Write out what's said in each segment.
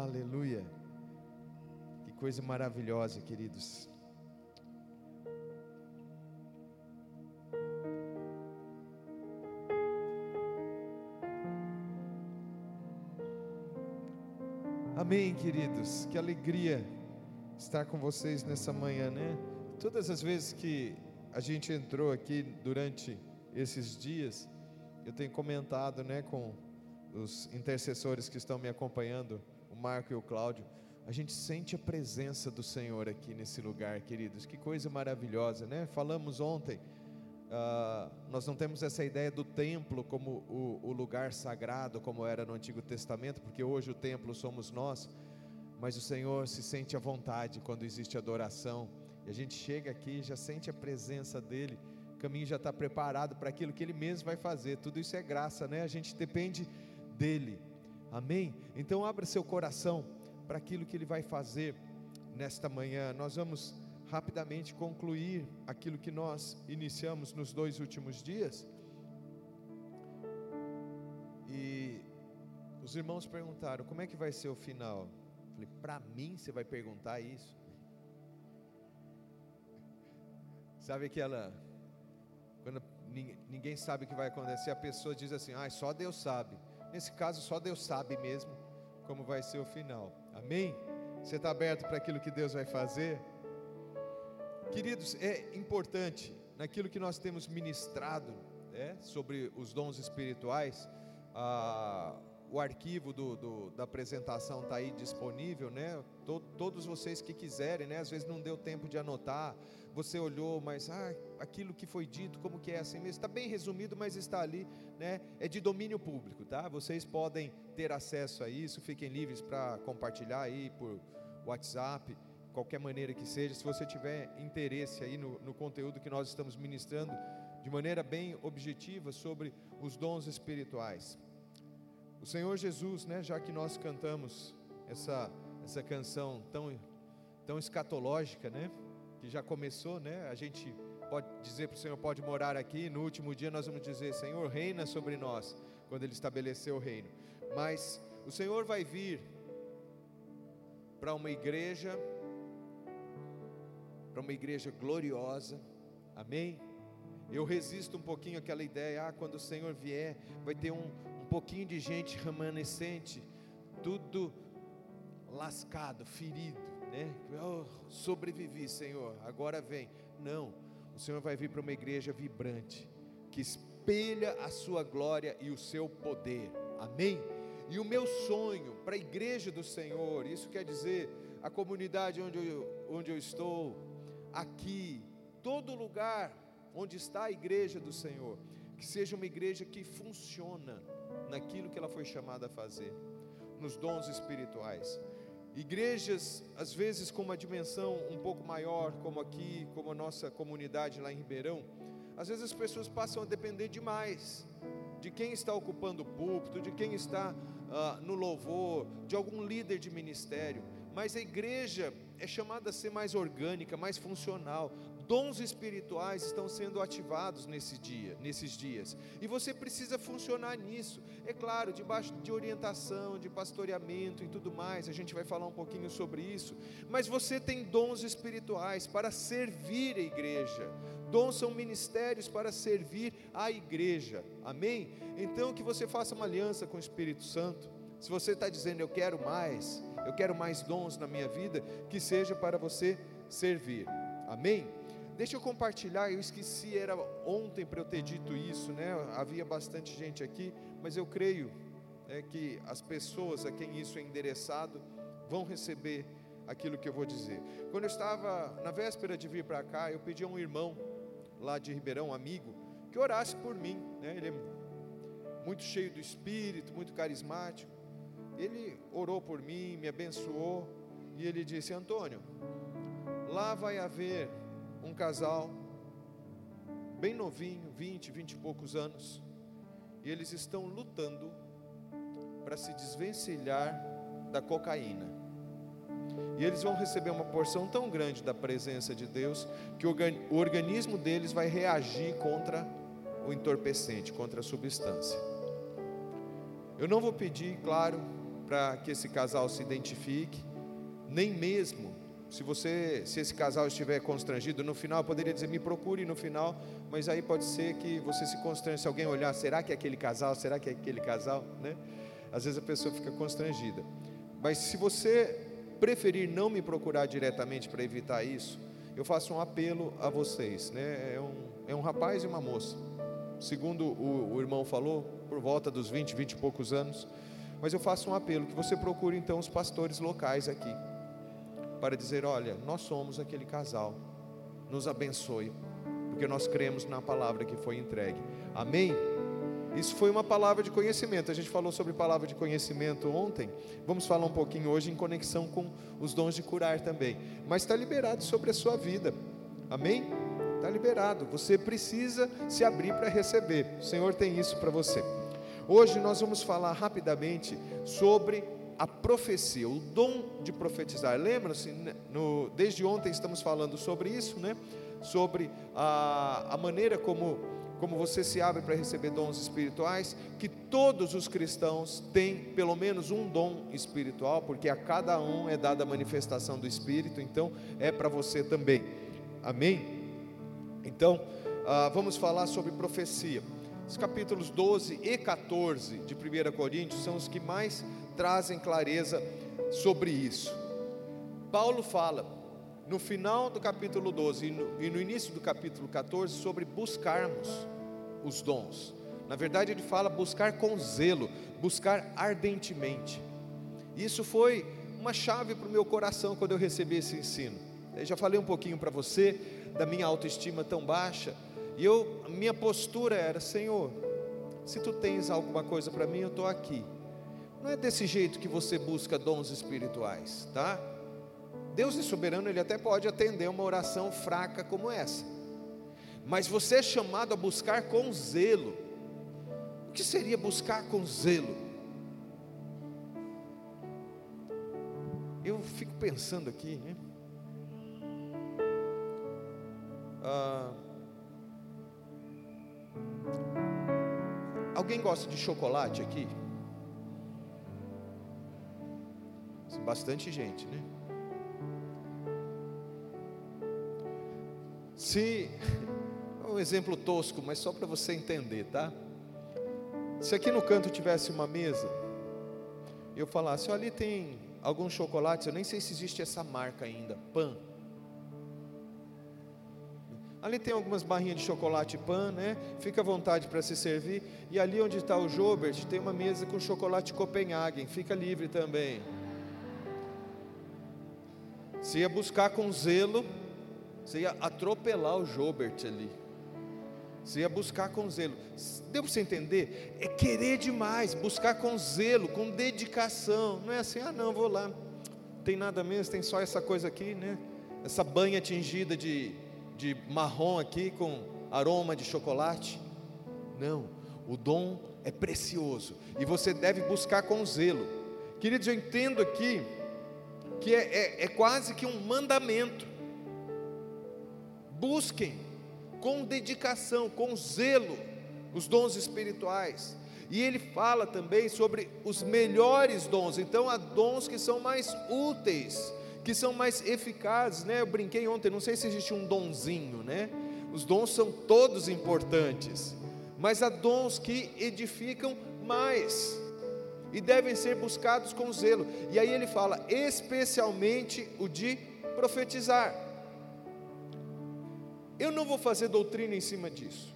Aleluia. Que coisa maravilhosa, queridos. Amém, queridos. Que alegria estar com vocês nessa manhã, né? Todas as vezes que a gente entrou aqui durante esses dias, eu tenho comentado, né, com os intercessores que estão me acompanhando, Marco e o Cláudio, a gente sente a presença do Senhor aqui nesse lugar, queridos. Que coisa maravilhosa, né? Falamos ontem, uh, nós não temos essa ideia do templo como o, o lugar sagrado, como era no Antigo Testamento, porque hoje o templo somos nós, mas o Senhor se sente à vontade quando existe adoração, e a gente chega aqui já sente a presença dEle, caminho já está preparado para aquilo que Ele mesmo vai fazer, tudo isso é graça, né? A gente depende dEle, amém? Então abra seu coração para aquilo que Ele vai fazer nesta manhã, nós vamos rapidamente concluir aquilo que nós iniciamos nos dois últimos dias. E os irmãos perguntaram: como é que vai ser o final? Eu falei: para mim você vai perguntar isso? Sabe aquela. Quando ninguém sabe o que vai acontecer, a pessoa diz assim: ah, só Deus sabe. Nesse caso, só Deus sabe mesmo como vai ser o final. Amém? Você está aberto para aquilo que Deus vai fazer? Queridos, é importante naquilo que nós temos ministrado é, sobre os dons espirituais. Ah, o arquivo do, do, da apresentação está aí disponível, né? todos vocês que quiserem, né? Às vezes não deu tempo de anotar, você olhou, mas ah, aquilo que foi dito, como que é assim mesmo? Está bem resumido, mas está ali, né? É de domínio público, tá? Vocês podem ter acesso a isso, fiquem livres para compartilhar aí por WhatsApp qualquer maneira que seja, se você tiver interesse aí no, no conteúdo que nós estamos ministrando de maneira bem objetiva sobre os dons espirituais. O Senhor Jesus, né, já que nós cantamos essa, essa canção tão, tão escatológica, né, que já começou, né, a gente pode dizer para o Senhor, pode morar aqui, no último dia nós vamos dizer, Senhor, reina sobre nós, quando Ele estabeleceu o reino. Mas o Senhor vai vir para uma igreja para uma igreja gloriosa, amém? Eu resisto um pouquinho àquela ideia, ah, quando o Senhor vier, vai ter um, um pouquinho de gente remanescente, tudo lascado, ferido, né? Oh, sobrevivi, Senhor, agora vem. Não, o Senhor vai vir para uma igreja vibrante, que espelha a sua glória e o seu poder, amém? E o meu sonho para a igreja do Senhor, isso quer dizer a comunidade onde eu, onde eu estou, aqui, todo lugar onde está a igreja do Senhor, que seja uma igreja que funciona naquilo que ela foi chamada a fazer, nos dons espirituais. Igrejas, às vezes, com uma dimensão um pouco maior, como aqui, como a nossa comunidade lá em Ribeirão, às vezes as pessoas passam a depender demais de quem está ocupando o púlpito, de quem está uh, no louvor, de algum líder de ministério, mas a igreja é chamada a ser mais orgânica, mais funcional. Dons espirituais estão sendo ativados nesse dia, nesses dias. E você precisa funcionar nisso. É claro, debaixo de orientação, de pastoreamento e tudo mais. A gente vai falar um pouquinho sobre isso. Mas você tem dons espirituais para servir a igreja. Dons são ministérios para servir a igreja. Amém? Então que você faça uma aliança com o Espírito Santo. Se você está dizendo eu quero mais, eu quero mais dons na minha vida, que seja para você servir. Amém? Deixa eu compartilhar, eu esqueci, era ontem para eu ter dito isso, né? Havia bastante gente aqui, mas eu creio né, que as pessoas a quem isso é endereçado vão receber aquilo que eu vou dizer. Quando eu estava na véspera de vir para cá, eu pedi a um irmão lá de Ribeirão, um amigo, que orasse por mim, né? Ele é muito cheio do espírito, muito carismático ele orou por mim, me abençoou, e ele disse: Antônio, lá vai haver um casal, bem novinho, 20, 20 e poucos anos, e eles estão lutando para se desvencilhar da cocaína. E eles vão receber uma porção tão grande da presença de Deus que o organismo deles vai reagir contra o entorpecente, contra a substância. Eu não vou pedir, claro, para que esse casal se identifique, nem mesmo se você, se esse casal estiver constrangido, no final poderia dizer, me procure no final, mas aí pode ser que você se constrange, se alguém olhar, será que é aquele casal, será que é aquele casal, né? Às vezes a pessoa fica constrangida. Mas se você preferir não me procurar diretamente para evitar isso, eu faço um apelo a vocês, né? É um, é um rapaz e uma moça, segundo o, o irmão falou, por volta dos 20, 20 e poucos anos, mas eu faço um apelo que você procure então os pastores locais aqui para dizer: olha, nós somos aquele casal, nos abençoe, porque nós cremos na palavra que foi entregue. Amém? Isso foi uma palavra de conhecimento. A gente falou sobre palavra de conhecimento ontem. Vamos falar um pouquinho hoje em conexão com os dons de curar também. Mas está liberado sobre a sua vida. Amém? Está liberado. Você precisa se abrir para receber. O Senhor tem isso para você. Hoje nós vamos falar rapidamente sobre a profecia, o dom de profetizar. Lembra-se, né, desde ontem estamos falando sobre isso, né? Sobre a, a maneira como, como você se abre para receber dons espirituais, que todos os cristãos têm pelo menos um dom espiritual, porque a cada um é dada a manifestação do Espírito, então é para você também. Amém? Então, ah, vamos falar sobre profecia. Os capítulos 12 e 14 de 1 Coríntios são os que mais trazem clareza sobre isso. Paulo fala no final do capítulo 12 e no, e no início do capítulo 14 sobre buscarmos os dons. Na verdade, ele fala buscar com zelo, buscar ardentemente. Isso foi uma chave para o meu coração quando eu recebi esse ensino. Eu já falei um pouquinho para você da minha autoestima tão baixa, e eu, minha postura era: Senhor, se tu tens alguma coisa para mim, eu estou aqui. Não é desse jeito que você busca dons espirituais, tá? Deus é soberano, Ele até pode atender uma oração fraca como essa, mas você é chamado a buscar com zelo. O que seria buscar com zelo? Eu fico pensando aqui, né? Ah, alguém gosta de chocolate aqui? Bastante gente, né? Se um exemplo tosco, mas só para você entender, tá? Se aqui no canto tivesse uma mesa, eu falasse, ali tem alguns chocolates, eu nem sei se existe essa marca ainda, Pan. Ali tem algumas barrinhas de chocolate pan, né? Fica à vontade para se servir. E ali onde está o Jobert, tem uma mesa com chocolate Copenhagen, fica livre também. Você ia buscar com zelo, você ia atropelar o Jobert ali. Você ia buscar com zelo. Deu para você entender? É querer demais, buscar com zelo, com dedicação. Não é assim, ah não, vou lá. Tem nada mesmo, tem só essa coisa aqui, né? Essa banha tingida de, de marrom aqui com aroma de chocolate. Não, o dom é precioso e você deve buscar com zelo. Queridos, eu entendo aqui que é, é, é quase que um mandamento. Busquem com dedicação, com zelo, os dons espirituais. E ele fala também sobre os melhores dons. Então há dons que são mais úteis, que são mais eficazes, né? Eu brinquei ontem, não sei se existe um donzinho, né? Os dons são todos importantes, mas há dons que edificam mais e devem ser buscados com zelo. E aí ele fala, especialmente o de profetizar. Eu não vou fazer doutrina em cima disso.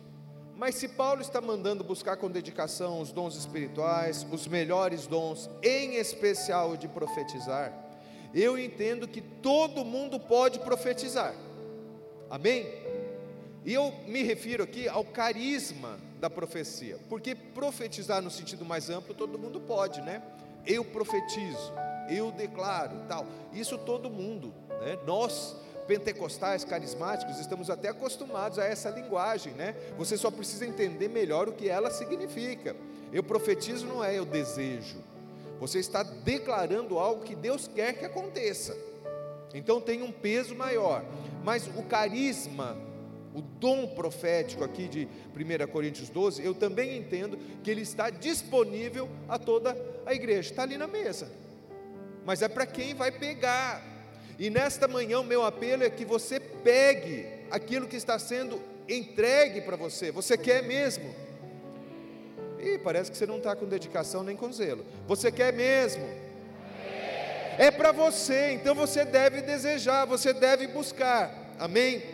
Mas se Paulo está mandando buscar com dedicação os dons espirituais, os melhores dons, em especial o de profetizar, eu entendo que todo mundo pode profetizar. Amém? E eu me refiro aqui ao carisma da profecia, porque profetizar no sentido mais amplo todo mundo pode, né? Eu profetizo, eu declaro, tal. Isso todo mundo, né? Nós pentecostais, carismáticos, estamos até acostumados a essa linguagem, né? Você só precisa entender melhor o que ela significa. Eu profetizo não é eu desejo. Você está declarando algo que Deus quer que aconteça. Então tem um peso maior. Mas o carisma o dom profético aqui de 1 Coríntios 12, eu também entendo que ele está disponível a toda a igreja, está ali na mesa, mas é para quem vai pegar, e nesta manhã o meu apelo é que você pegue aquilo que está sendo entregue para você, você quer mesmo? E parece que você não está com dedicação nem com zelo, você quer mesmo? É para você, então você deve desejar, você deve buscar, amém?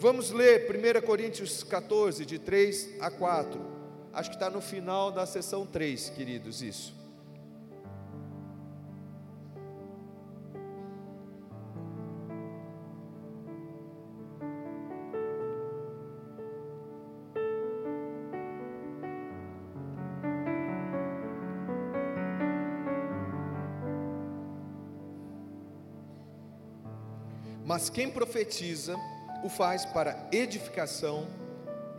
Vamos ler 1 Coríntios 14, de 3 a 4. Acho que está no final da sessão 3, queridos, isso. Mas quem profetiza o faz para edificação,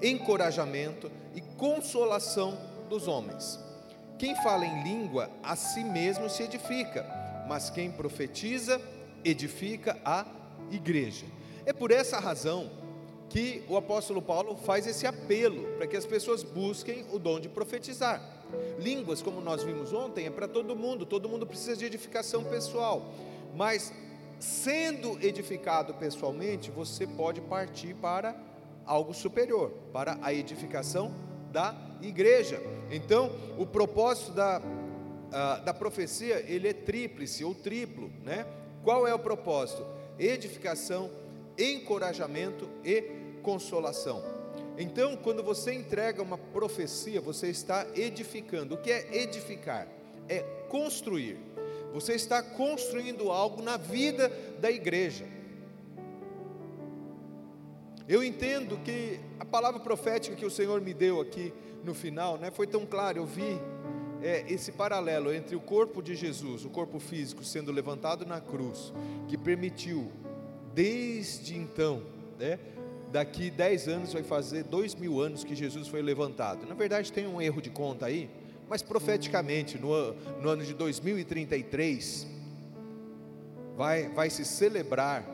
encorajamento e consolação dos homens. Quem fala em língua, a si mesmo se edifica, mas quem profetiza, edifica a igreja. É por essa razão que o apóstolo Paulo faz esse apelo para que as pessoas busquem o dom de profetizar. Línguas, como nós vimos ontem, é para todo mundo, todo mundo precisa de edificação pessoal, mas sendo edificado pessoalmente, você pode partir para algo superior, para a edificação da igreja. Então, o propósito da, uh, da profecia, ele é tríplice ou triplo, né? Qual é o propósito? Edificação, encorajamento e consolação. Então, quando você entrega uma profecia, você está edificando. O que é edificar? É construir você está construindo algo na vida da igreja. Eu entendo que a palavra profética que o Senhor me deu aqui no final, né, foi tão claro. Eu vi é, esse paralelo entre o corpo de Jesus, o corpo físico sendo levantado na cruz, que permitiu, desde então, né, daqui dez anos vai fazer dois mil anos que Jesus foi levantado. Na verdade, tem um erro de conta aí, mas profeticamente, no, no ano de 2033, vai, vai se celebrar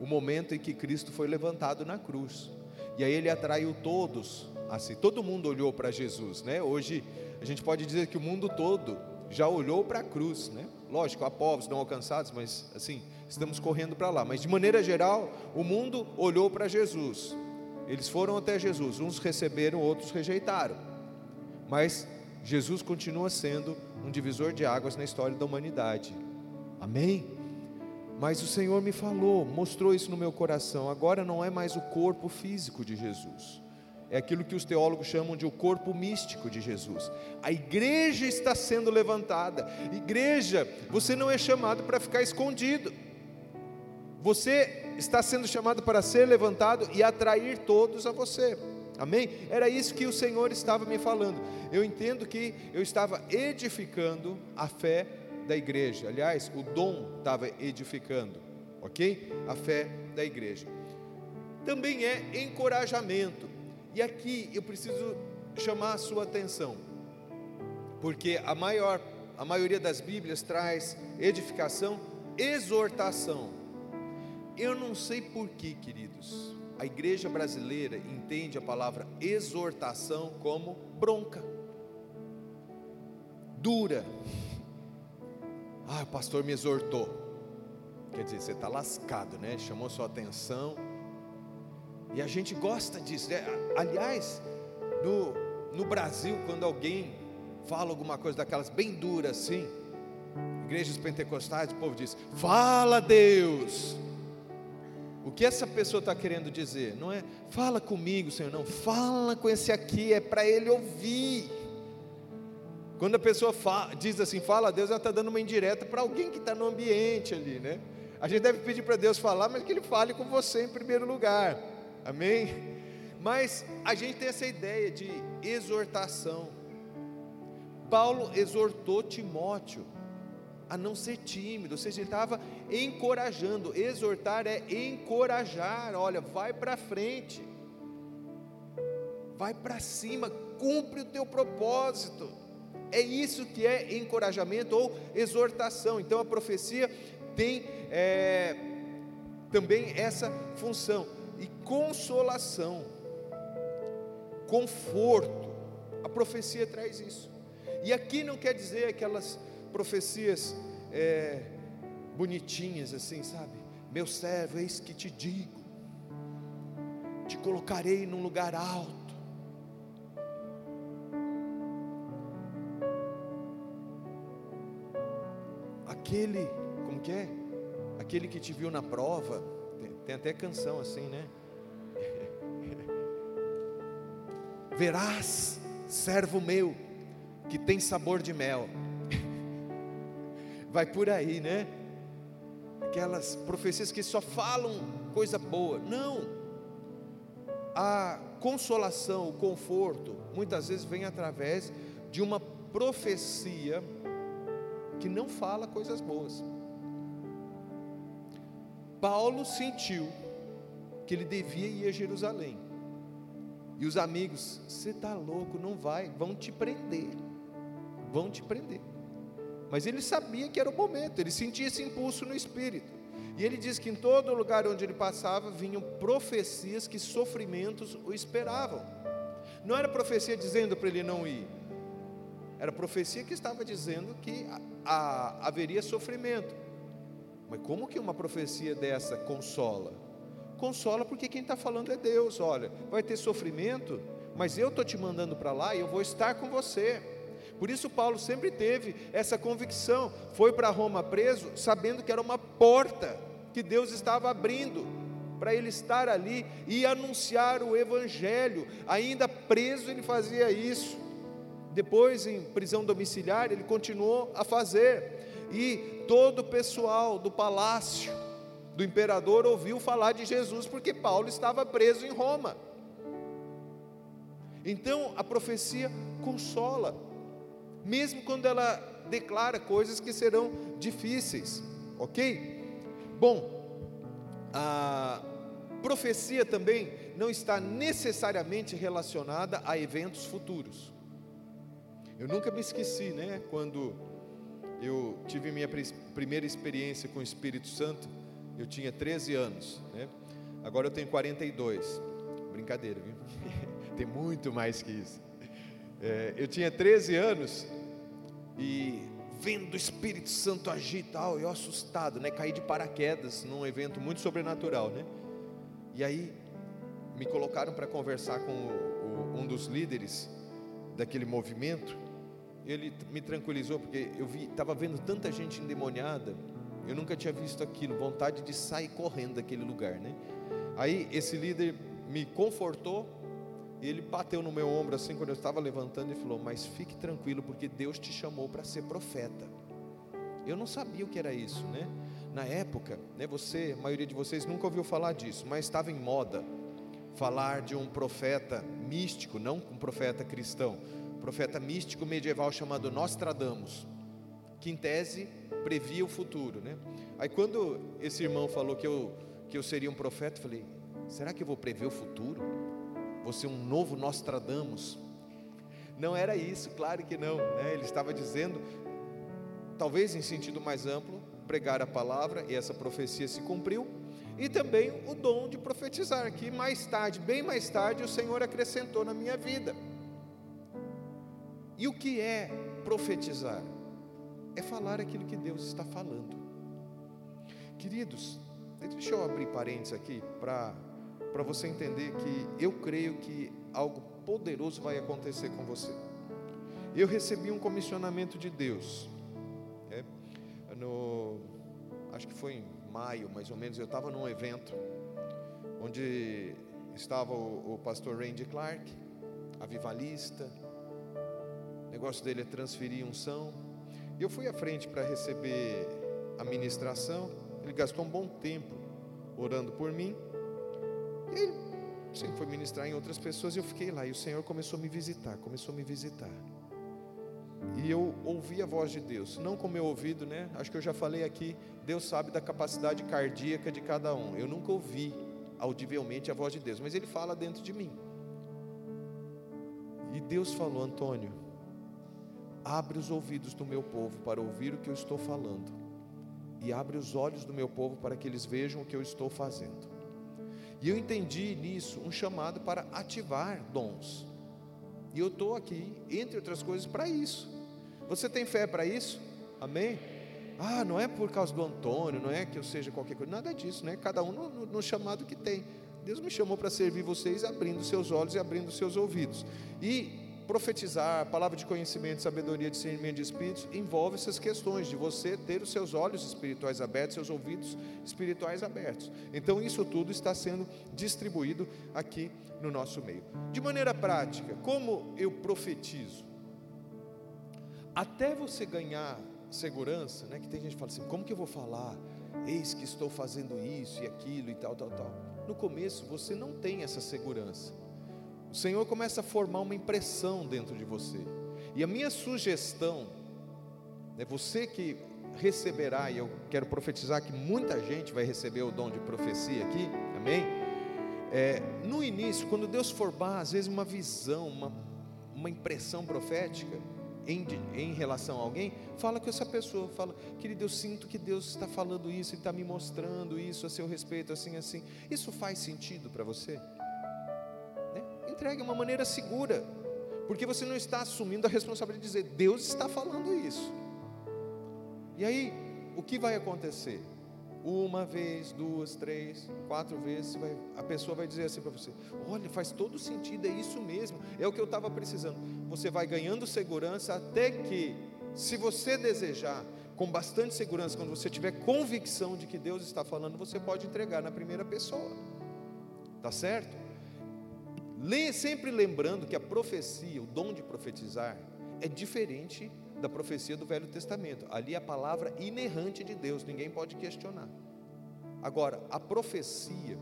o momento em que Cristo foi levantado na cruz. E aí ele atraiu todos, assim, todo mundo olhou para Jesus, né? Hoje a gente pode dizer que o mundo todo já olhou para a cruz, né? Lógico, há povos não alcançados, mas assim, estamos correndo para lá. Mas de maneira geral, o mundo olhou para Jesus. Eles foram até Jesus, uns receberam, outros rejeitaram. Mas Jesus continua sendo um divisor de águas na história da humanidade. Amém? Mas o Senhor me falou, mostrou isso no meu coração. Agora não é mais o corpo físico de Jesus. É aquilo que os teólogos chamam de o corpo místico de Jesus. A igreja está sendo levantada. Igreja, você não é chamado para ficar escondido. Você está sendo chamado para ser levantado e atrair todos a você. Amém? Era isso que o Senhor estava me falando. Eu entendo que eu estava edificando a fé da igreja. Aliás, o dom estava edificando, ok? A fé da igreja. Também é encorajamento. E aqui eu preciso chamar a sua atenção, porque a maior, a maioria das Bíblias traz edificação, exortação. Eu não sei porquê, queridos a igreja brasileira entende a palavra exortação como bronca, dura. Ah, o pastor me exortou. Quer dizer, você está lascado, né? Chamou sua atenção. E a gente gosta disso. Né? Aliás, no, no Brasil, quando alguém fala alguma coisa daquelas bem duras assim, igrejas pentecostais, o povo diz: Fala Deus. O que essa pessoa está querendo dizer? Não é fala comigo, Senhor, não, fala com esse aqui, é para ele ouvir. Quando a pessoa fala, diz assim, fala a Deus, ela está dando uma indireta para alguém que está no ambiente ali, né? A gente deve pedir para Deus falar, mas que Ele fale com você em primeiro lugar, amém? Mas a gente tem essa ideia de exortação. Paulo exortou Timóteo a não ser tímido, ou seja, ele estava encorajando. Exortar é encorajar. Olha, vai para frente, vai para cima, cumpre o teu propósito. É isso que é encorajamento ou exortação. Então a profecia tem é, também essa função. e consolação, conforto. A profecia traz isso. E aqui não quer dizer aquelas profecias é, bonitinhas assim, sabe? Meu servo, eis que te digo, te colocarei num lugar alto. Aquele, como que é? Aquele que te viu na prova, tem, tem até canção assim, né? Verás, servo meu, que tem sabor de mel. Vai por aí, né? Aquelas profecias que só falam coisa boa. Não. A consolação, o conforto, muitas vezes vem através de uma profecia que não fala coisas boas. Paulo sentiu que ele devia ir a Jerusalém. E os amigos, você está louco, não vai, vão te prender. Vão te prender. Mas ele sabia que era o momento, ele sentia esse impulso no espírito. E ele diz que em todo lugar onde ele passava vinham profecias que sofrimentos o esperavam. Não era profecia dizendo para ele não ir, era profecia que estava dizendo que a, a, haveria sofrimento. Mas como que uma profecia dessa consola? Consola porque quem está falando é Deus. Olha, vai ter sofrimento, mas eu estou te mandando para lá e eu vou estar com você. Por isso, Paulo sempre teve essa convicção. Foi para Roma preso, sabendo que era uma porta que Deus estava abrindo para ele estar ali e anunciar o Evangelho. Ainda preso, ele fazia isso. Depois, em prisão domiciliar, ele continuou a fazer. E todo o pessoal do palácio do imperador ouviu falar de Jesus, porque Paulo estava preso em Roma. Então, a profecia consola mesmo quando ela declara coisas que serão difíceis, ok? Bom, a profecia também não está necessariamente relacionada a eventos futuros. Eu nunca me esqueci, né? Quando eu tive minha primeira experiência com o Espírito Santo, eu tinha 13 anos, né? Agora eu tenho 42. Brincadeira, viu? Tem muito mais que isso. É, eu tinha 13 anos e vendo o Espírito Santo agir e tal, eu assustado, né? Caí de paraquedas num evento muito sobrenatural, né? E aí me colocaram para conversar com o, o, um dos líderes daquele movimento. Ele me tranquilizou porque eu vi, estava vendo tanta gente endemoniada. Eu nunca tinha visto aquilo, vontade de sair correndo daquele lugar, né? Aí esse líder me confortou ele bateu no meu ombro assim quando eu estava levantando e falou: Mas fique tranquilo, porque Deus te chamou para ser profeta. Eu não sabia o que era isso, né? Na época, né, você, a maioria de vocês nunca ouviu falar disso, mas estava em moda falar de um profeta místico, não um profeta cristão, profeta místico medieval chamado Nostradamus, que em tese previa o futuro, né? Aí quando esse irmão falou que eu que eu seria um profeta, eu falei: será que eu vou prever o futuro? Você um novo Nostradamus. Não era isso, claro que não. Né? Ele estava dizendo, talvez em sentido mais amplo, pregar a palavra, e essa profecia se cumpriu, e também o dom de profetizar, que mais tarde, bem mais tarde, o Senhor acrescentou na minha vida. E o que é profetizar? É falar aquilo que Deus está falando. Queridos, deixa eu abrir parênteses aqui para para você entender que eu creio que algo poderoso vai acontecer com você. Eu recebi um comissionamento de Deus. É, no, acho que foi em maio, mais ou menos, eu estava num evento onde estava o, o pastor Randy Clark, avivalista. O negócio dele é transferir unção. Eu fui à frente para receber a ministração. Ele gastou um bom tempo orando por mim. Ele sempre foi ministrar em outras pessoas e eu fiquei lá. E o Senhor começou a me visitar, começou a me visitar. E eu ouvi a voz de Deus, não com meu ouvido, né? Acho que eu já falei aqui. Deus sabe da capacidade cardíaca de cada um. Eu nunca ouvi audivelmente a voz de Deus, mas Ele fala dentro de mim. E Deus falou, Antônio, abre os ouvidos do meu povo para ouvir o que eu estou falando, e abre os olhos do meu povo para que eles vejam o que eu estou fazendo. E eu entendi nisso um chamado para ativar dons. E eu estou aqui, entre outras coisas, para isso. Você tem fé para isso? Amém? Ah, não é por causa do Antônio, não é que eu seja qualquer coisa, nada disso, né? Cada um no, no chamado que tem. Deus me chamou para servir vocês, abrindo seus olhos e abrindo seus ouvidos. E profetizar, palavra de conhecimento, sabedoria, discernimento de espíritos, envolve essas questões de você ter os seus olhos espirituais abertos, seus ouvidos espirituais abertos. Então, isso tudo está sendo distribuído aqui no nosso meio. De maneira prática, como eu profetizo? Até você ganhar segurança, né? Que tem gente que fala assim: como que eu vou falar? Eis que estou fazendo isso e aquilo e tal, tal, tal. No começo você não tem essa segurança. O Senhor começa a formar uma impressão dentro de você. E a minha sugestão, é você que receberá, e eu quero profetizar que muita gente vai receber o dom de profecia aqui, amém? É, no início, quando Deus formar, às vezes, uma visão, uma, uma impressão profética em, em relação a alguém, fala com essa pessoa, fala, querido, eu sinto que Deus está falando isso, e está me mostrando isso a seu respeito, assim, assim. Isso faz sentido para você? Entregue de uma maneira segura, porque você não está assumindo a responsabilidade de dizer, Deus está falando isso. E aí, o que vai acontecer? Uma vez, duas, três, quatro vezes, vai, a pessoa vai dizer assim para você: Olha, faz todo sentido, é isso mesmo, é o que eu estava precisando. Você vai ganhando segurança até que, se você desejar, com bastante segurança, quando você tiver convicção de que Deus está falando, você pode entregar na primeira pessoa, tá certo? Sempre lembrando que a profecia, o dom de profetizar, é diferente da profecia do Velho Testamento. Ali é a palavra inerrante de Deus, ninguém pode questionar. Agora, a profecia,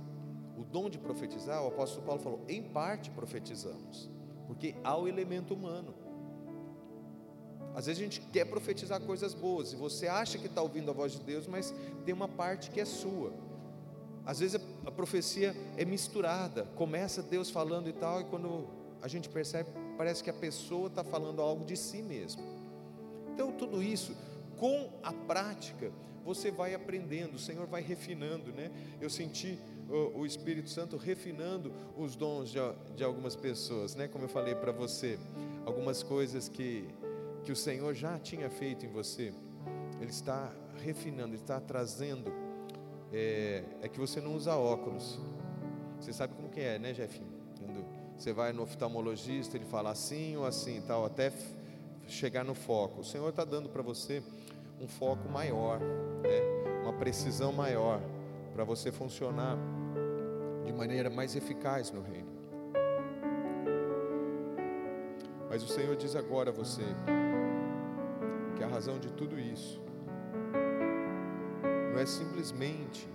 o dom de profetizar, o apóstolo Paulo falou, em parte profetizamos, porque há o elemento humano. Às vezes a gente quer profetizar coisas boas, e você acha que está ouvindo a voz de Deus, mas tem uma parte que é sua. Às vezes a, profecia é misturada, começa Deus falando e tal, e quando a gente percebe, parece que a pessoa está falando algo de si mesmo. Então, tudo isso, com a prática, você vai aprendendo, o Senhor vai refinando, né? Eu senti o, o Espírito Santo refinando os dons de, de algumas pessoas, né? Como eu falei para você, algumas coisas que, que o Senhor já tinha feito em você, Ele está refinando, Ele está trazendo é, é que você não usa óculos. Você sabe como que é, né, Jefinho? Você vai no oftalmologista, ele fala assim ou assim, tal, até chegar no foco. O Senhor está dando para você um foco maior, né? uma precisão maior, para você funcionar de maneira mais eficaz no reino. Mas o Senhor diz agora a você que a razão de tudo isso não é simplesmente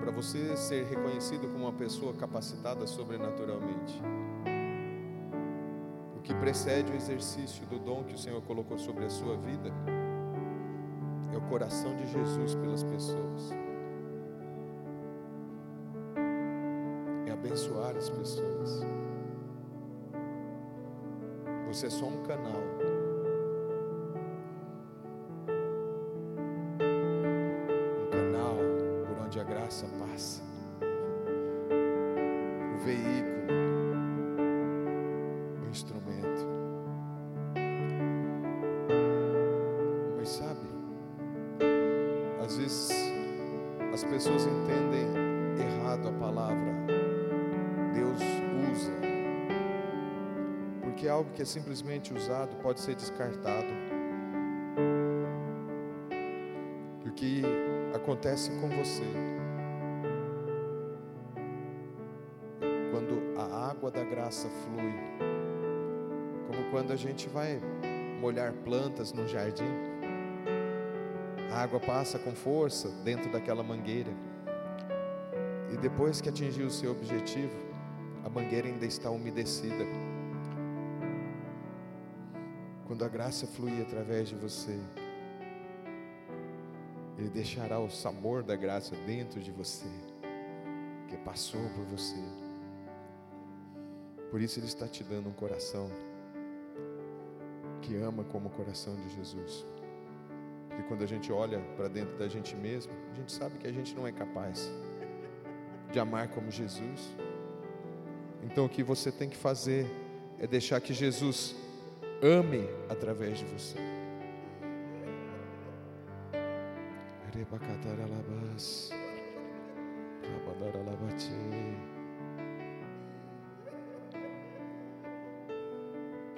para você ser reconhecido como uma pessoa capacitada sobrenaturalmente. O que precede o exercício do dom que o Senhor colocou sobre a sua vida é o coração de Jesus pelas pessoas. É abençoar as pessoas. Você é só um canal que é simplesmente usado pode ser descartado. E o que acontece com você água da graça flui. Como quando a gente vai molhar plantas no jardim. A água passa com força dentro daquela mangueira. E depois que atingiu o seu objetivo, a mangueira ainda está umedecida. Quando a graça fluir através de você, Ele deixará o sabor da graça dentro de você, que passou por você. Por isso Ele está te dando um coração que ama como o coração de Jesus. Porque quando a gente olha para dentro da gente mesmo, a gente sabe que a gente não é capaz. de amar como Jesus? Então o que você tem que fazer é deixar que Jesus ame através de você.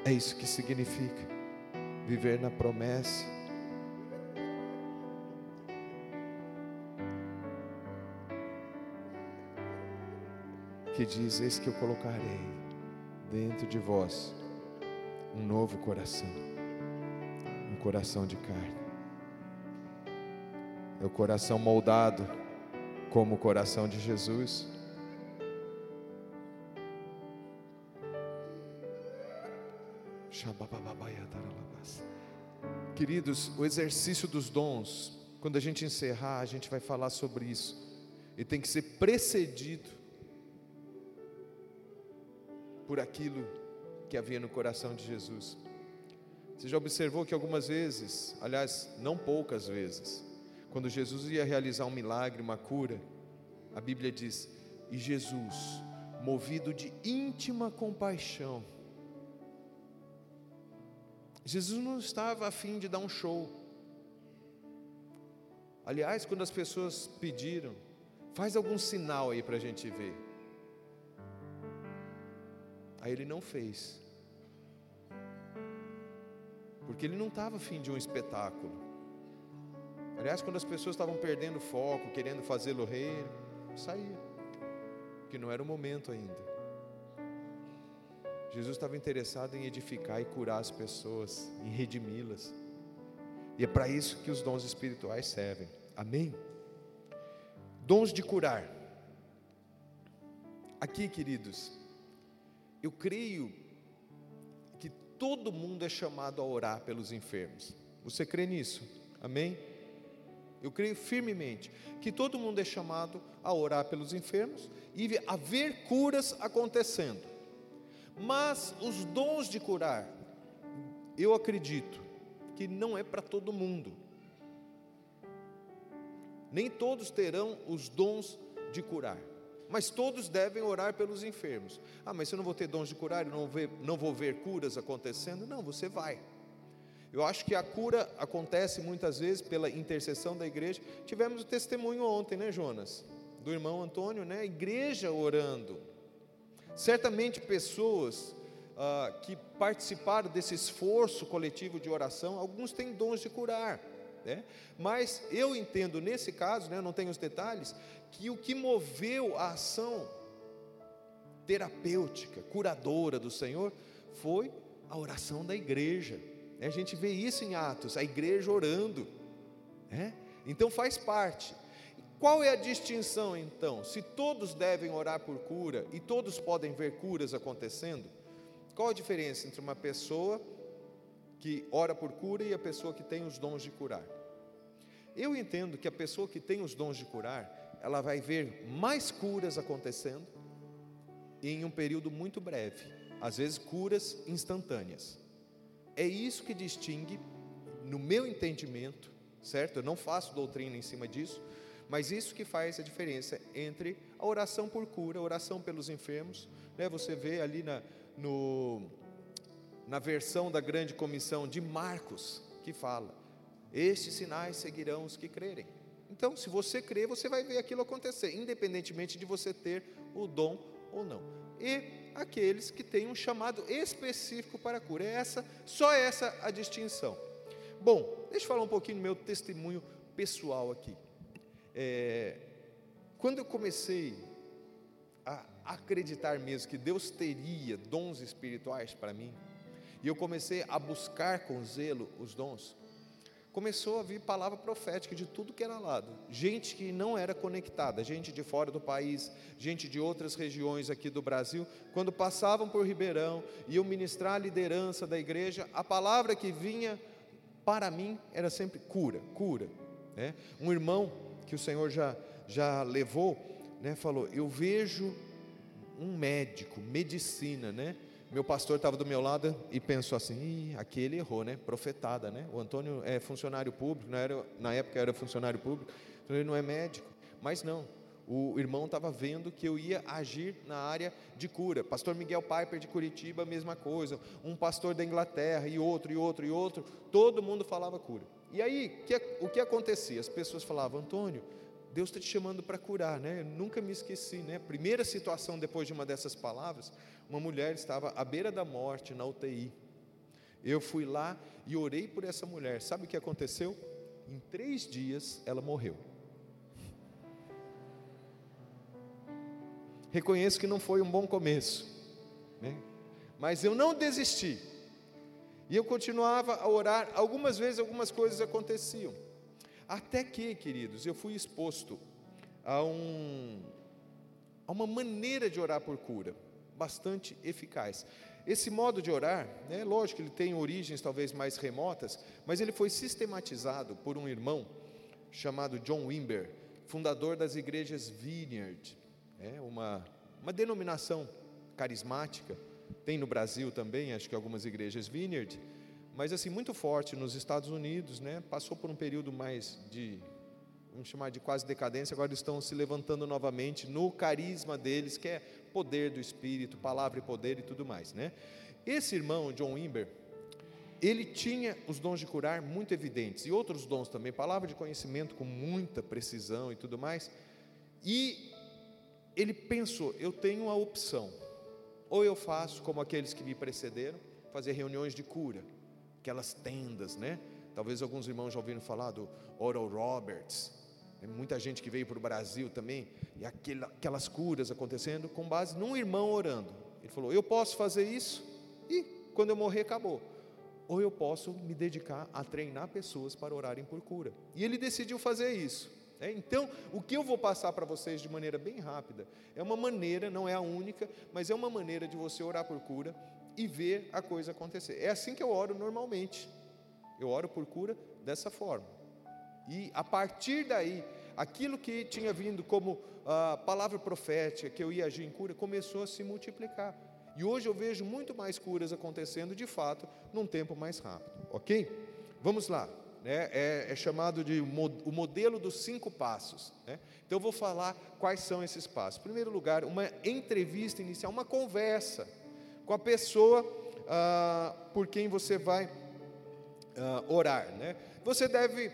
É isso que significa viver na promessa. Que diz: Eis que eu colocarei dentro de vós um novo coração, um coração de carne. É o coração moldado como o coração de Jesus. Queridos, o exercício dos dons, quando a gente encerrar, a gente vai falar sobre isso. E tem que ser precedido por aquilo que havia no coração de Jesus. Você já observou que algumas vezes, aliás, não poucas vezes, quando Jesus ia realizar um milagre, uma cura, a Bíblia diz: "E Jesus, movido de íntima compaixão, Jesus não estava a fim de dar um show. Aliás, quando as pessoas pediram, faz algum sinal aí para a gente ver. Aí ele não fez. Porque ele não estava afim de um espetáculo. Aliás, quando as pessoas estavam perdendo foco, querendo fazê-lo rei, saía. Que não era o momento ainda. Jesus estava interessado em edificar e curar as pessoas, em redimi-las. E é para isso que os dons espirituais servem. Amém? Dons de curar. Aqui, queridos, eu creio todo mundo é chamado a orar pelos enfermos. Você crê nisso? Amém? Eu creio firmemente que todo mundo é chamado a orar pelos enfermos e a ver curas acontecendo. Mas os dons de curar, eu acredito que não é para todo mundo. Nem todos terão os dons de curar, mas todos devem orar pelos enfermos. Ah, mas eu não vou ter dons de curar, eu não, ver, não vou ver curas acontecendo? Não, você vai. Eu acho que a cura acontece muitas vezes pela intercessão da igreja. Tivemos o testemunho ontem, né, Jonas? Do irmão Antônio, né? A igreja orando Certamente pessoas ah, que participaram desse esforço coletivo de oração, alguns têm dons de curar, né? mas eu entendo nesse caso, né, não tenho os detalhes, que o que moveu a ação terapêutica, curadora do Senhor, foi a oração da igreja. A gente vê isso em Atos, a igreja orando. Né? Então faz parte. Qual é a distinção então? Se todos devem orar por cura e todos podem ver curas acontecendo, qual a diferença entre uma pessoa que ora por cura e a pessoa que tem os dons de curar? Eu entendo que a pessoa que tem os dons de curar, ela vai ver mais curas acontecendo em um período muito breve, às vezes curas instantâneas. É isso que distingue, no meu entendimento, certo? Eu não faço doutrina em cima disso, mas isso que faz a diferença entre a oração por cura, a oração pelos enfermos. Né? Você vê ali na, no, na versão da grande comissão de Marcos, que fala: Estes sinais seguirão os que crerem. Então, se você crer, você vai ver aquilo acontecer, independentemente de você ter o dom ou não. E aqueles que têm um chamado específico para a cura. É essa, só essa a distinção. Bom, deixa eu falar um pouquinho do meu testemunho pessoal aqui. É, quando eu comecei a acreditar mesmo que Deus teria dons espirituais para mim, e eu comecei a buscar com zelo os dons, começou a vir palavra profética de tudo que era lado. Gente que não era conectada, gente de fora do país, gente de outras regiões aqui do Brasil, quando passavam por Ribeirão e iam ministrar a liderança da igreja, a palavra que vinha para mim era sempre cura, cura. Né? Um irmão que o Senhor já, já levou, né, falou: Eu vejo um médico, medicina, né? Meu pastor estava do meu lado e pensou assim: aqui ele errou, né? Profetada, né? O Antônio é funcionário público, não era, na época era funcionário público, então ele não é médico. Mas não, o irmão estava vendo que eu ia agir na área de cura. Pastor Miguel Piper de Curitiba, mesma coisa. Um pastor da Inglaterra e outro, e outro, e outro. Todo mundo falava cura. E aí, o que acontecia? As pessoas falavam, Antônio, Deus está te chamando para curar, né? Eu nunca me esqueci, né? Primeira situação depois de uma dessas palavras, uma mulher estava à beira da morte na UTI. Eu fui lá e orei por essa mulher. Sabe o que aconteceu? Em três dias ela morreu. Reconheço que não foi um bom começo, né? mas eu não desisti. E eu continuava a orar. Algumas vezes algumas coisas aconteciam. Até que, queridos, eu fui exposto a, um, a uma maneira de orar por cura bastante eficaz. Esse modo de orar, né, lógico ele tem origens talvez mais remotas, mas ele foi sistematizado por um irmão chamado John Wimber, fundador das igrejas Vineyard é uma, uma denominação carismática, tem no Brasil também, acho que algumas igrejas Vineyard, mas assim, muito forte nos Estados Unidos, né? passou por um período mais de, vamos chamar de quase decadência, agora estão se levantando novamente no carisma deles, que é poder do Espírito, palavra e poder e tudo mais. Né? Esse irmão, John Wimber, ele tinha os dons de curar muito evidentes, e outros dons também, palavra de conhecimento com muita precisão e tudo mais, e ele pensou: eu tenho a opção, ou eu faço como aqueles que me precederam, fazer reuniões de cura, aquelas tendas, né? Talvez alguns irmãos já ouviram falar do Oral Roberts, tem muita gente que veio para o Brasil também, e aquelas curas acontecendo com base num irmão orando. Ele falou: Eu posso fazer isso, e quando eu morrer, acabou. Ou eu posso me dedicar a treinar pessoas para orarem por cura. E ele decidiu fazer isso. É, então, o que eu vou passar para vocês de maneira bem rápida é uma maneira, não é a única, mas é uma maneira de você orar por cura e ver a coisa acontecer. É assim que eu oro normalmente. Eu oro por cura dessa forma. E a partir daí, aquilo que tinha vindo como ah, palavra profética, que eu ia agir em cura, começou a se multiplicar. E hoje eu vejo muito mais curas acontecendo de fato num tempo mais rápido, ok? Vamos lá né, é, é, chamado de o modelo dos cinco passos. Né? Então eu vou falar quais são esses passos. Em primeiro lugar, uma entrevista inicial, uma conversa com a pessoa ah, por quem você vai ah, orar. Né? Você deve,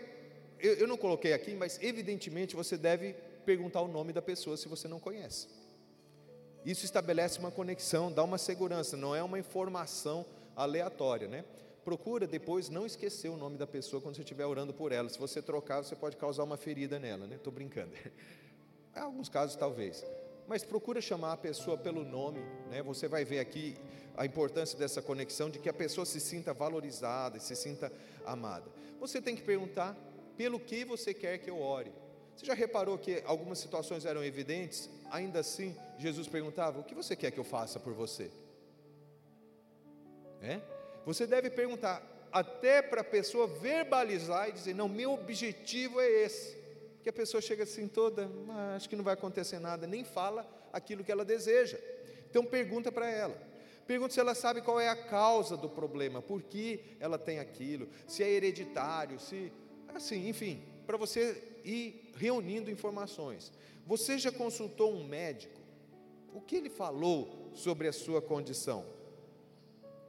eu, eu não coloquei aqui, mas evidentemente você deve perguntar o nome da pessoa se você não conhece. Isso estabelece uma conexão, dá uma segurança, não é uma informação aleatória, né? procura depois não esquecer o nome da pessoa quando você estiver orando por ela. Se você trocar, você pode causar uma ferida nela, né? Estou brincando. Em alguns casos, talvez. Mas procura chamar a pessoa pelo nome, né? Você vai ver aqui a importância dessa conexão, de que a pessoa se sinta valorizada, se sinta amada. Você tem que perguntar pelo que você quer que eu ore. Você já reparou que algumas situações eram evidentes? Ainda assim, Jesus perguntava: O que você quer que eu faça por você? É? Você deve perguntar, até para a pessoa verbalizar e dizer: Não, meu objetivo é esse. Que a pessoa chega assim toda, ah, acho que não vai acontecer nada, nem fala aquilo que ela deseja. Então pergunta para ela. Pergunta se ela sabe qual é a causa do problema, por que ela tem aquilo, se é hereditário, se. Assim, enfim, para você ir reunindo informações. Você já consultou um médico? O que ele falou sobre a sua condição?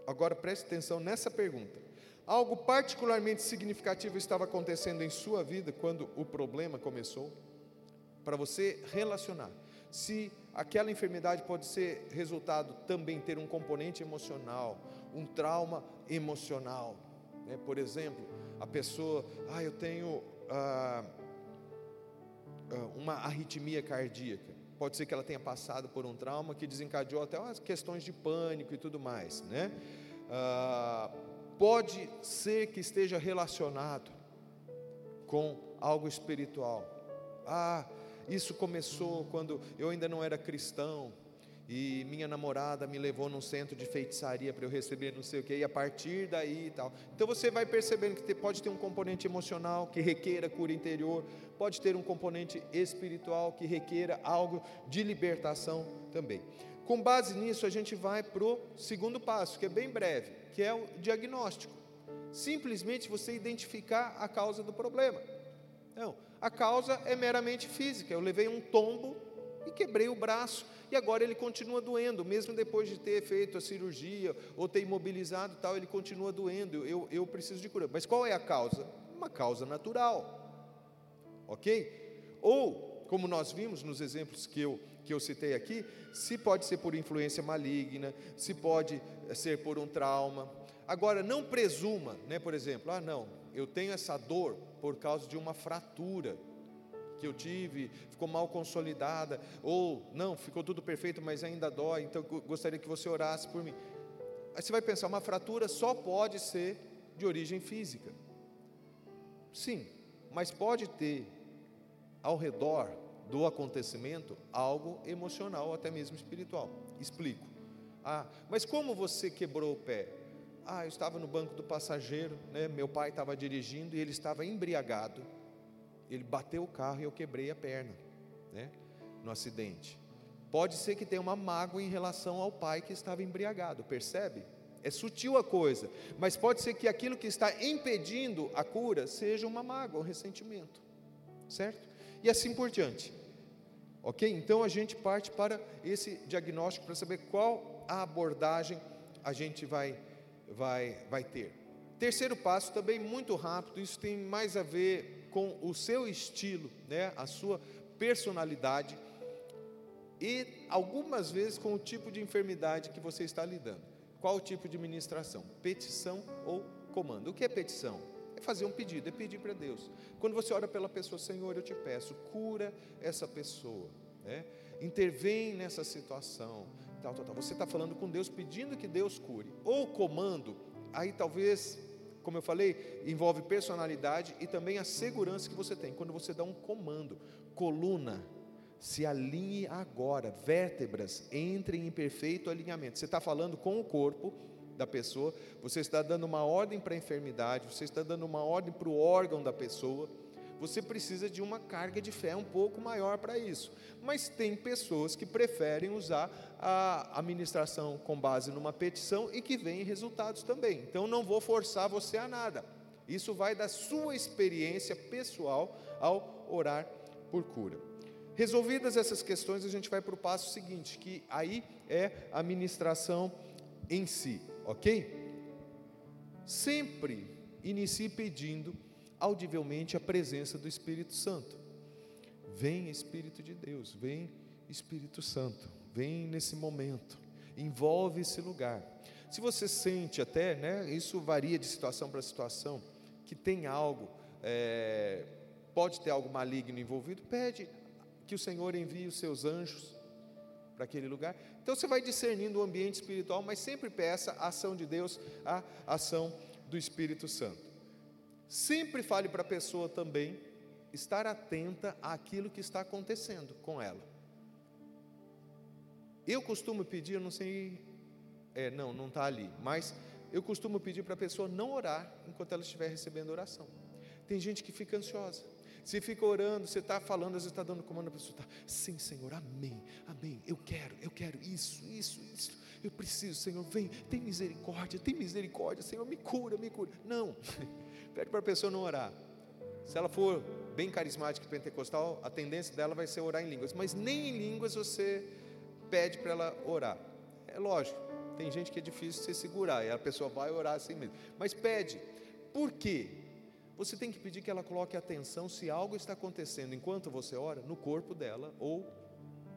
Agora preste atenção nessa pergunta. Algo particularmente significativo estava acontecendo em sua vida quando o problema começou? Para você relacionar. Se aquela enfermidade pode ser resultado também ter um componente emocional, um trauma emocional. Né? Por exemplo, a pessoa, ah, eu tenho ah, ah uma arritmia cardíaca. Pode ser que ela tenha passado por um trauma que desencadeou até questões de pânico e tudo mais, né? Ah, pode ser que esteja relacionado com algo espiritual. Ah, isso começou quando eu ainda não era cristão e minha namorada me levou num centro de feitiçaria para eu receber não sei o que, e a partir daí e tal. Então você vai percebendo que pode ter um componente emocional que requeira cura interior, pode ter um componente espiritual que requeira algo de libertação também. Com base nisso, a gente vai para o segundo passo, que é bem breve, que é o diagnóstico. Simplesmente você identificar a causa do problema. Então, A causa é meramente física. Eu levei um tombo e quebrei o braço e agora ele continua doendo, mesmo depois de ter feito a cirurgia ou ter imobilizado tal, ele continua doendo. Eu, eu preciso de cura. Mas qual é a causa? Uma causa natural, ok? Ou, como nós vimos nos exemplos que eu, que eu citei aqui, se pode ser por influência maligna, se pode ser por um trauma. Agora, não presuma, né, por exemplo, ah, não, eu tenho essa dor por causa de uma fratura que eu tive, ficou mal consolidada, ou não, ficou tudo perfeito, mas ainda dói, então gostaria que você orasse por mim. Aí você vai pensar, uma fratura só pode ser de origem física. Sim, mas pode ter ao redor do acontecimento algo emocional até mesmo espiritual. Explico. Ah, mas como você quebrou o pé? Ah, eu estava no banco do passageiro, né? meu pai estava dirigindo e ele estava embriagado ele bateu o carro e eu quebrei a perna, né? No acidente. Pode ser que tenha uma mágoa em relação ao pai que estava embriagado, percebe? É sutil a coisa, mas pode ser que aquilo que está impedindo a cura seja uma mágoa, um ressentimento, certo? E assim por diante. Ok? Então a gente parte para esse diagnóstico para saber qual a abordagem a gente vai, vai, vai ter. Terceiro passo, também muito rápido, isso tem mais a ver com o seu estilo, né, a sua personalidade e algumas vezes com o tipo de enfermidade que você está lidando. Qual o tipo de ministração? Petição ou comando? O que é petição? Fazer um pedido, é pedir para Deus. Quando você ora pela pessoa, Senhor, eu te peço, cura essa pessoa, né? intervém nessa situação, tal, tal, tal. Você está falando com Deus, pedindo que Deus cure. Ou comando, aí talvez como eu falei, envolve personalidade e também a segurança que você tem. Quando você dá um comando, coluna, se alinhe agora, vértebras entrem em perfeito alinhamento. Você está falando com o corpo da pessoa, você está dando uma ordem para a enfermidade, você está dando uma ordem para o órgão da pessoa você precisa de uma carga de fé um pouco maior para isso. Mas tem pessoas que preferem usar a administração com base numa petição e que vêm resultados também. Então não vou forçar você a nada. Isso vai da sua experiência pessoal ao orar por cura. Resolvidas essas questões, a gente vai para o passo seguinte, que aí é a administração em si, ok? Sempre inicie pedindo audivelmente a presença do Espírito Santo. Vem Espírito de Deus, vem Espírito Santo, vem nesse momento, envolve esse lugar. Se você sente até, né, isso varia de situação para situação, que tem algo, é, pode ter algo maligno envolvido, pede que o Senhor envie os seus anjos para aquele lugar. Então você vai discernindo o ambiente espiritual, mas sempre peça a ação de Deus, a ação do Espírito Santo. Sempre fale para a pessoa também estar atenta àquilo que está acontecendo com ela. Eu costumo pedir, não sei, é, não, não está ali, mas eu costumo pedir para a pessoa não orar enquanto ela estiver recebendo oração. Tem gente que fica ansiosa. Você fica orando, você está falando, vezes está dando comando, a pessoa está, sim, Senhor, amém, amém, eu quero, eu quero isso, isso, isso, eu preciso, Senhor, vem, tem misericórdia, tem misericórdia, Senhor, me cura, me cura. Não, Pede para a pessoa não orar. Se ela for bem carismática e pentecostal, a tendência dela vai ser orar em línguas. Mas nem em línguas você pede para ela orar. É lógico, tem gente que é difícil você segurar, e a pessoa vai orar assim mesmo. Mas pede. Por quê? Você tem que pedir que ela coloque atenção se algo está acontecendo enquanto você ora, no corpo dela ou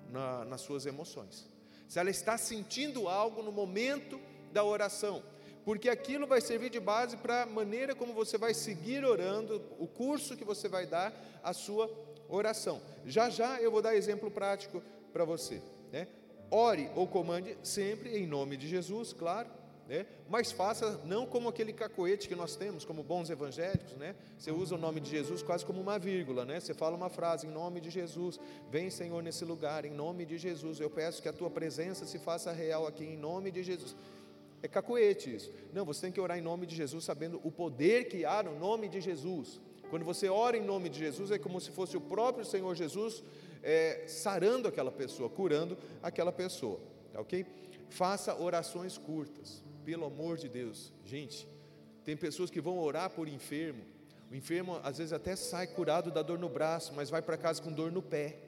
na, nas suas emoções. Se ela está sentindo algo no momento da oração, porque aquilo vai servir de base para a maneira como você vai seguir orando, o curso que você vai dar à sua oração. Já já eu vou dar exemplo prático para você. Né? Ore ou comande sempre em nome de Jesus, claro, né? mas faça não como aquele cacoete que nós temos, como bons evangélicos, né? Você usa o nome de Jesus quase como uma vírgula, né? Você fala uma frase em nome de Jesus, vem Senhor nesse lugar, em nome de Jesus. Eu peço que a tua presença se faça real aqui em nome de Jesus. É cacoete isso. Não, você tem que orar em nome de Jesus, sabendo o poder que há no nome de Jesus. Quando você ora em nome de Jesus, é como se fosse o próprio Senhor Jesus é, sarando aquela pessoa, curando aquela pessoa. Tá ok? Faça orações curtas, pelo amor de Deus. Gente, tem pessoas que vão orar por enfermo. O enfermo às vezes até sai curado da dor no braço, mas vai para casa com dor no pé.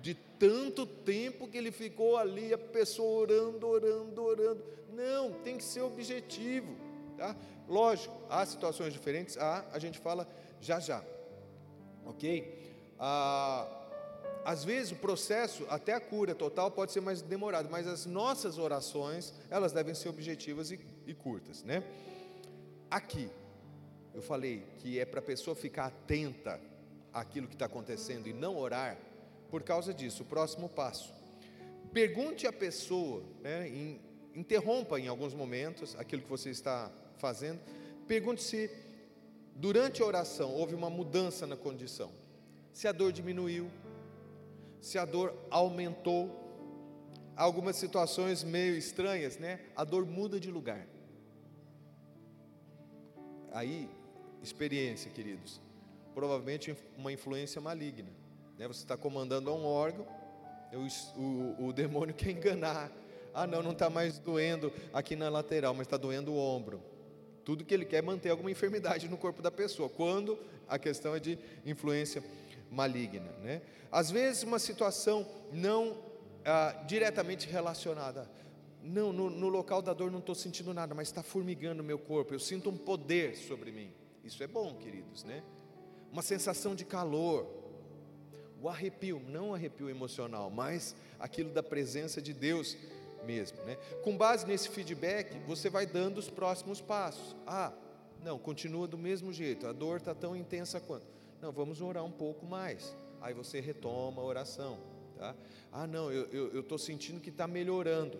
De tanto tempo que ele ficou ali, a pessoa orando, orando, orando. Não, tem que ser objetivo. Tá? Lógico, há situações diferentes, há, a gente fala já já. Ok? Ah, às vezes o processo, até a cura total, pode ser mais demorado, mas as nossas orações, elas devem ser objetivas e, e curtas, né? Aqui, eu falei que é para a pessoa ficar atenta àquilo que está acontecendo e não orar, por causa disso, o próximo passo. Pergunte à pessoa, né, em, interrompa em alguns momentos aquilo que você está fazendo, pergunte se durante a oração houve uma mudança na condição, se a dor diminuiu, se a dor aumentou, algumas situações meio estranhas, né? A dor muda de lugar. Aí, experiência, queridos, provavelmente uma influência maligna. Né? Você está comandando um órgão, o, o, o demônio quer enganar. Ah, não, não está mais doendo aqui na lateral, mas está doendo o ombro. Tudo que ele quer é manter alguma enfermidade no corpo da pessoa, quando a questão é de influência maligna. Né? Às vezes, uma situação não ah, diretamente relacionada. Não, no, no local da dor não estou sentindo nada, mas está formigando o meu corpo, eu sinto um poder sobre mim. Isso é bom, queridos, né? Uma sensação de calor, o arrepio, não o arrepio emocional, mas aquilo da presença de Deus mesmo, né? Com base nesse feedback, você vai dando os próximos passos. Ah, não, continua do mesmo jeito, a dor está tão intensa quanto. Não, vamos orar um pouco mais. Aí você retoma a oração. Tá? Ah, não, eu estou sentindo que está melhorando.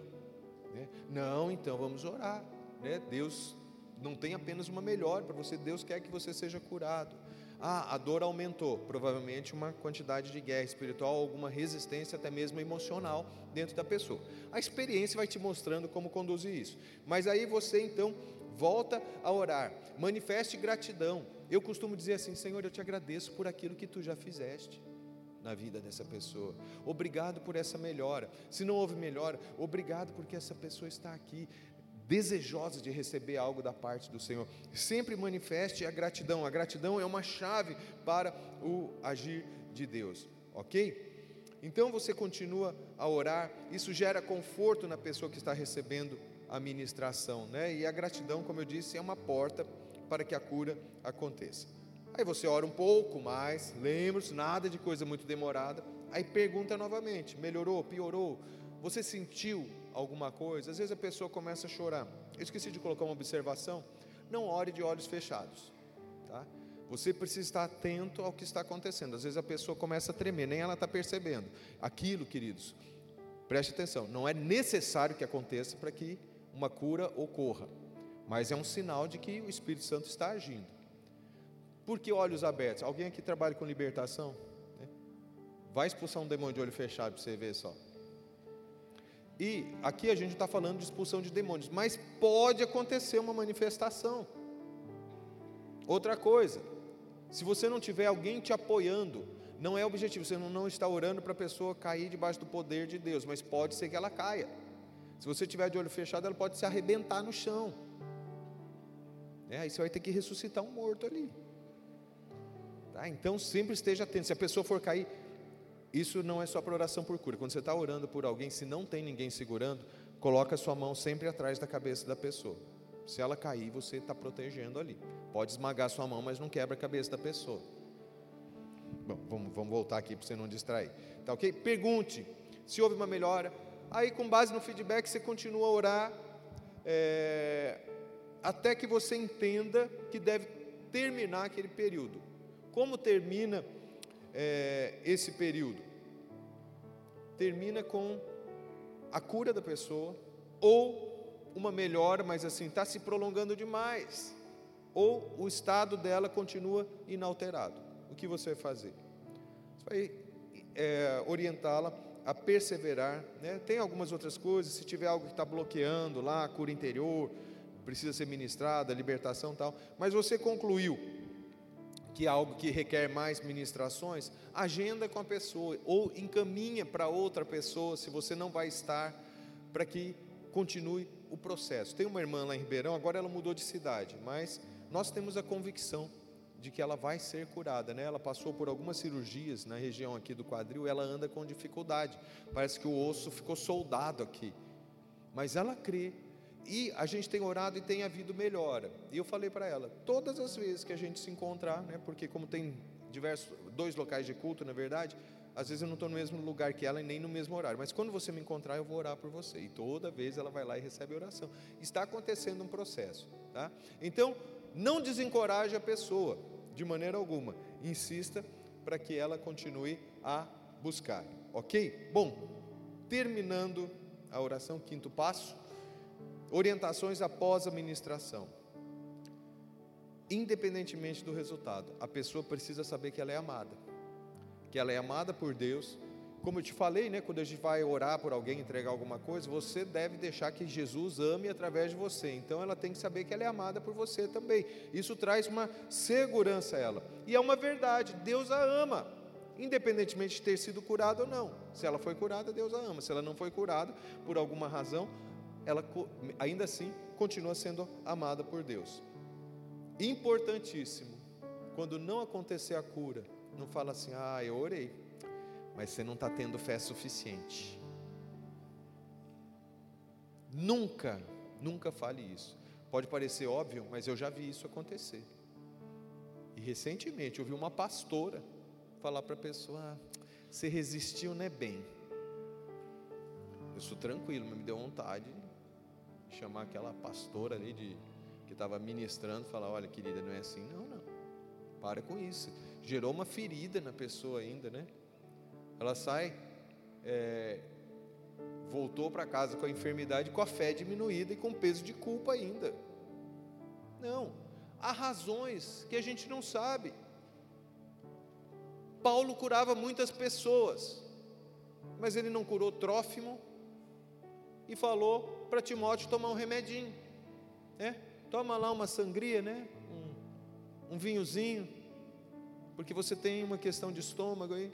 Né? Não, então vamos orar. Né? Deus não tem apenas uma melhora para você, Deus quer que você seja curado. Ah, a dor aumentou, provavelmente uma quantidade de guerra espiritual, alguma resistência até mesmo emocional dentro da pessoa. A experiência vai te mostrando como conduzir isso. Mas aí você então volta a orar, manifeste gratidão. Eu costumo dizer assim: Senhor, eu te agradeço por aquilo que tu já fizeste na vida dessa pessoa. Obrigado por essa melhora. Se não houve melhora, obrigado porque essa pessoa está aqui desejosa de receber algo da parte do Senhor. Sempre manifeste a gratidão. A gratidão é uma chave para o agir de Deus, ok? Então você continua a orar, isso gera conforto na pessoa que está recebendo a ministração, né? E a gratidão, como eu disse, é uma porta para que a cura aconteça. Aí você ora um pouco mais, lembra-se, nada de coisa muito demorada. Aí pergunta novamente: melhorou, piorou? Você sentiu alguma coisa? Às vezes a pessoa começa a chorar. Eu esqueci de colocar uma observação. Não ore de olhos fechados, tá? Você precisa estar atento ao que está acontecendo. Às vezes a pessoa começa a tremer, nem ela está percebendo. Aquilo, queridos, preste atenção, não é necessário que aconteça para que uma cura ocorra, mas é um sinal de que o Espírito Santo está agindo. Por que olhos abertos? Alguém aqui trabalha com libertação? Né? Vai expulsar um demônio de olho fechado para você ver só. E aqui a gente está falando de expulsão de demônios, mas pode acontecer uma manifestação. Outra coisa, se você não tiver alguém te apoiando, não é objetivo, você não está orando para a pessoa cair debaixo do poder de Deus, mas pode ser que ela caia. Se você tiver de olho fechado, ela pode se arrebentar no chão. É, aí você vai ter que ressuscitar um morto ali. Tá? Então sempre esteja atento. Se a pessoa for cair, isso não é só para oração por cura. Quando você está orando por alguém, se não tem ninguém segurando, coloca a sua mão sempre atrás da cabeça da pessoa. Se ela cair, você está protegendo ali. Pode esmagar sua mão, mas não quebra a cabeça da pessoa. Bom, vamos, vamos voltar aqui para você não distrair. Tá ok? Pergunte se houve uma melhora Aí, com base no feedback, você continua a orar é, até que você entenda que deve terminar aquele período. Como termina é, esse período? Termina com a cura da pessoa ou uma melhora, mas assim está se prolongando demais, ou o estado dela continua inalterado. O que você vai fazer? Você vai é, orientá-la a perseverar. Né? Tem algumas outras coisas, se tiver algo que está bloqueando lá, cura interior, precisa ser ministrada, libertação tal, mas você concluiu que é algo que requer mais ministrações, agenda com a pessoa ou encaminha para outra pessoa, se você não vai estar, para que continue o processo. Tem uma irmã lá em Ribeirão, agora ela mudou de cidade, mas nós temos a convicção de que ela vai ser curada, né? Ela passou por algumas cirurgias na região aqui do quadril, ela anda com dificuldade. Parece que o osso ficou soldado aqui. Mas ela crê. E a gente tem orado e tem havido melhora. E eu falei para ela, todas as vezes que a gente se encontrar, né? Porque como tem diversos dois locais de culto, na verdade, às vezes eu não estou no mesmo lugar que ela e nem no mesmo horário, mas quando você me encontrar, eu vou orar por você. E toda vez ela vai lá e recebe oração. Está acontecendo um processo, tá? Então, não desencoraje a pessoa de maneira alguma. Insista para que ela continue a buscar, ok? Bom, terminando a oração, quinto passo, orientações após a ministração. Independentemente do resultado, a pessoa precisa saber que ela é amada, que ela é amada por Deus como eu te falei, né, quando a gente vai orar por alguém, entregar alguma coisa, você deve deixar que Jesus ame através de você. Então ela tem que saber que ela é amada por você também. Isso traz uma segurança a ela. E é uma verdade, Deus a ama, independentemente de ter sido curada ou não. Se ela foi curada, Deus a ama. Se ela não foi curada por alguma razão, ela ainda assim continua sendo amada por Deus. Importantíssimo. Quando não acontecer a cura, não fala assim: "Ah, eu orei" mas você não está tendo fé suficiente. Nunca, nunca fale isso. Pode parecer óbvio, mas eu já vi isso acontecer. E recentemente eu vi uma pastora falar para a pessoa: ah, você resistiu, né, bem? Eu sou tranquilo, mas me deu vontade de chamar aquela pastora ali de, que estava ministrando, falar: olha, querida, não é assim, não, não. Para com isso. Gerou uma ferida na pessoa ainda, né? Ela sai, é, voltou para casa com a enfermidade, com a fé diminuída e com peso de culpa ainda. Não, há razões que a gente não sabe. Paulo curava muitas pessoas, mas ele não curou Trófimo e falou para Timóteo tomar um remedinho, né? Toma lá uma sangria, né? Um, um vinhozinho, porque você tem uma questão de estômago aí.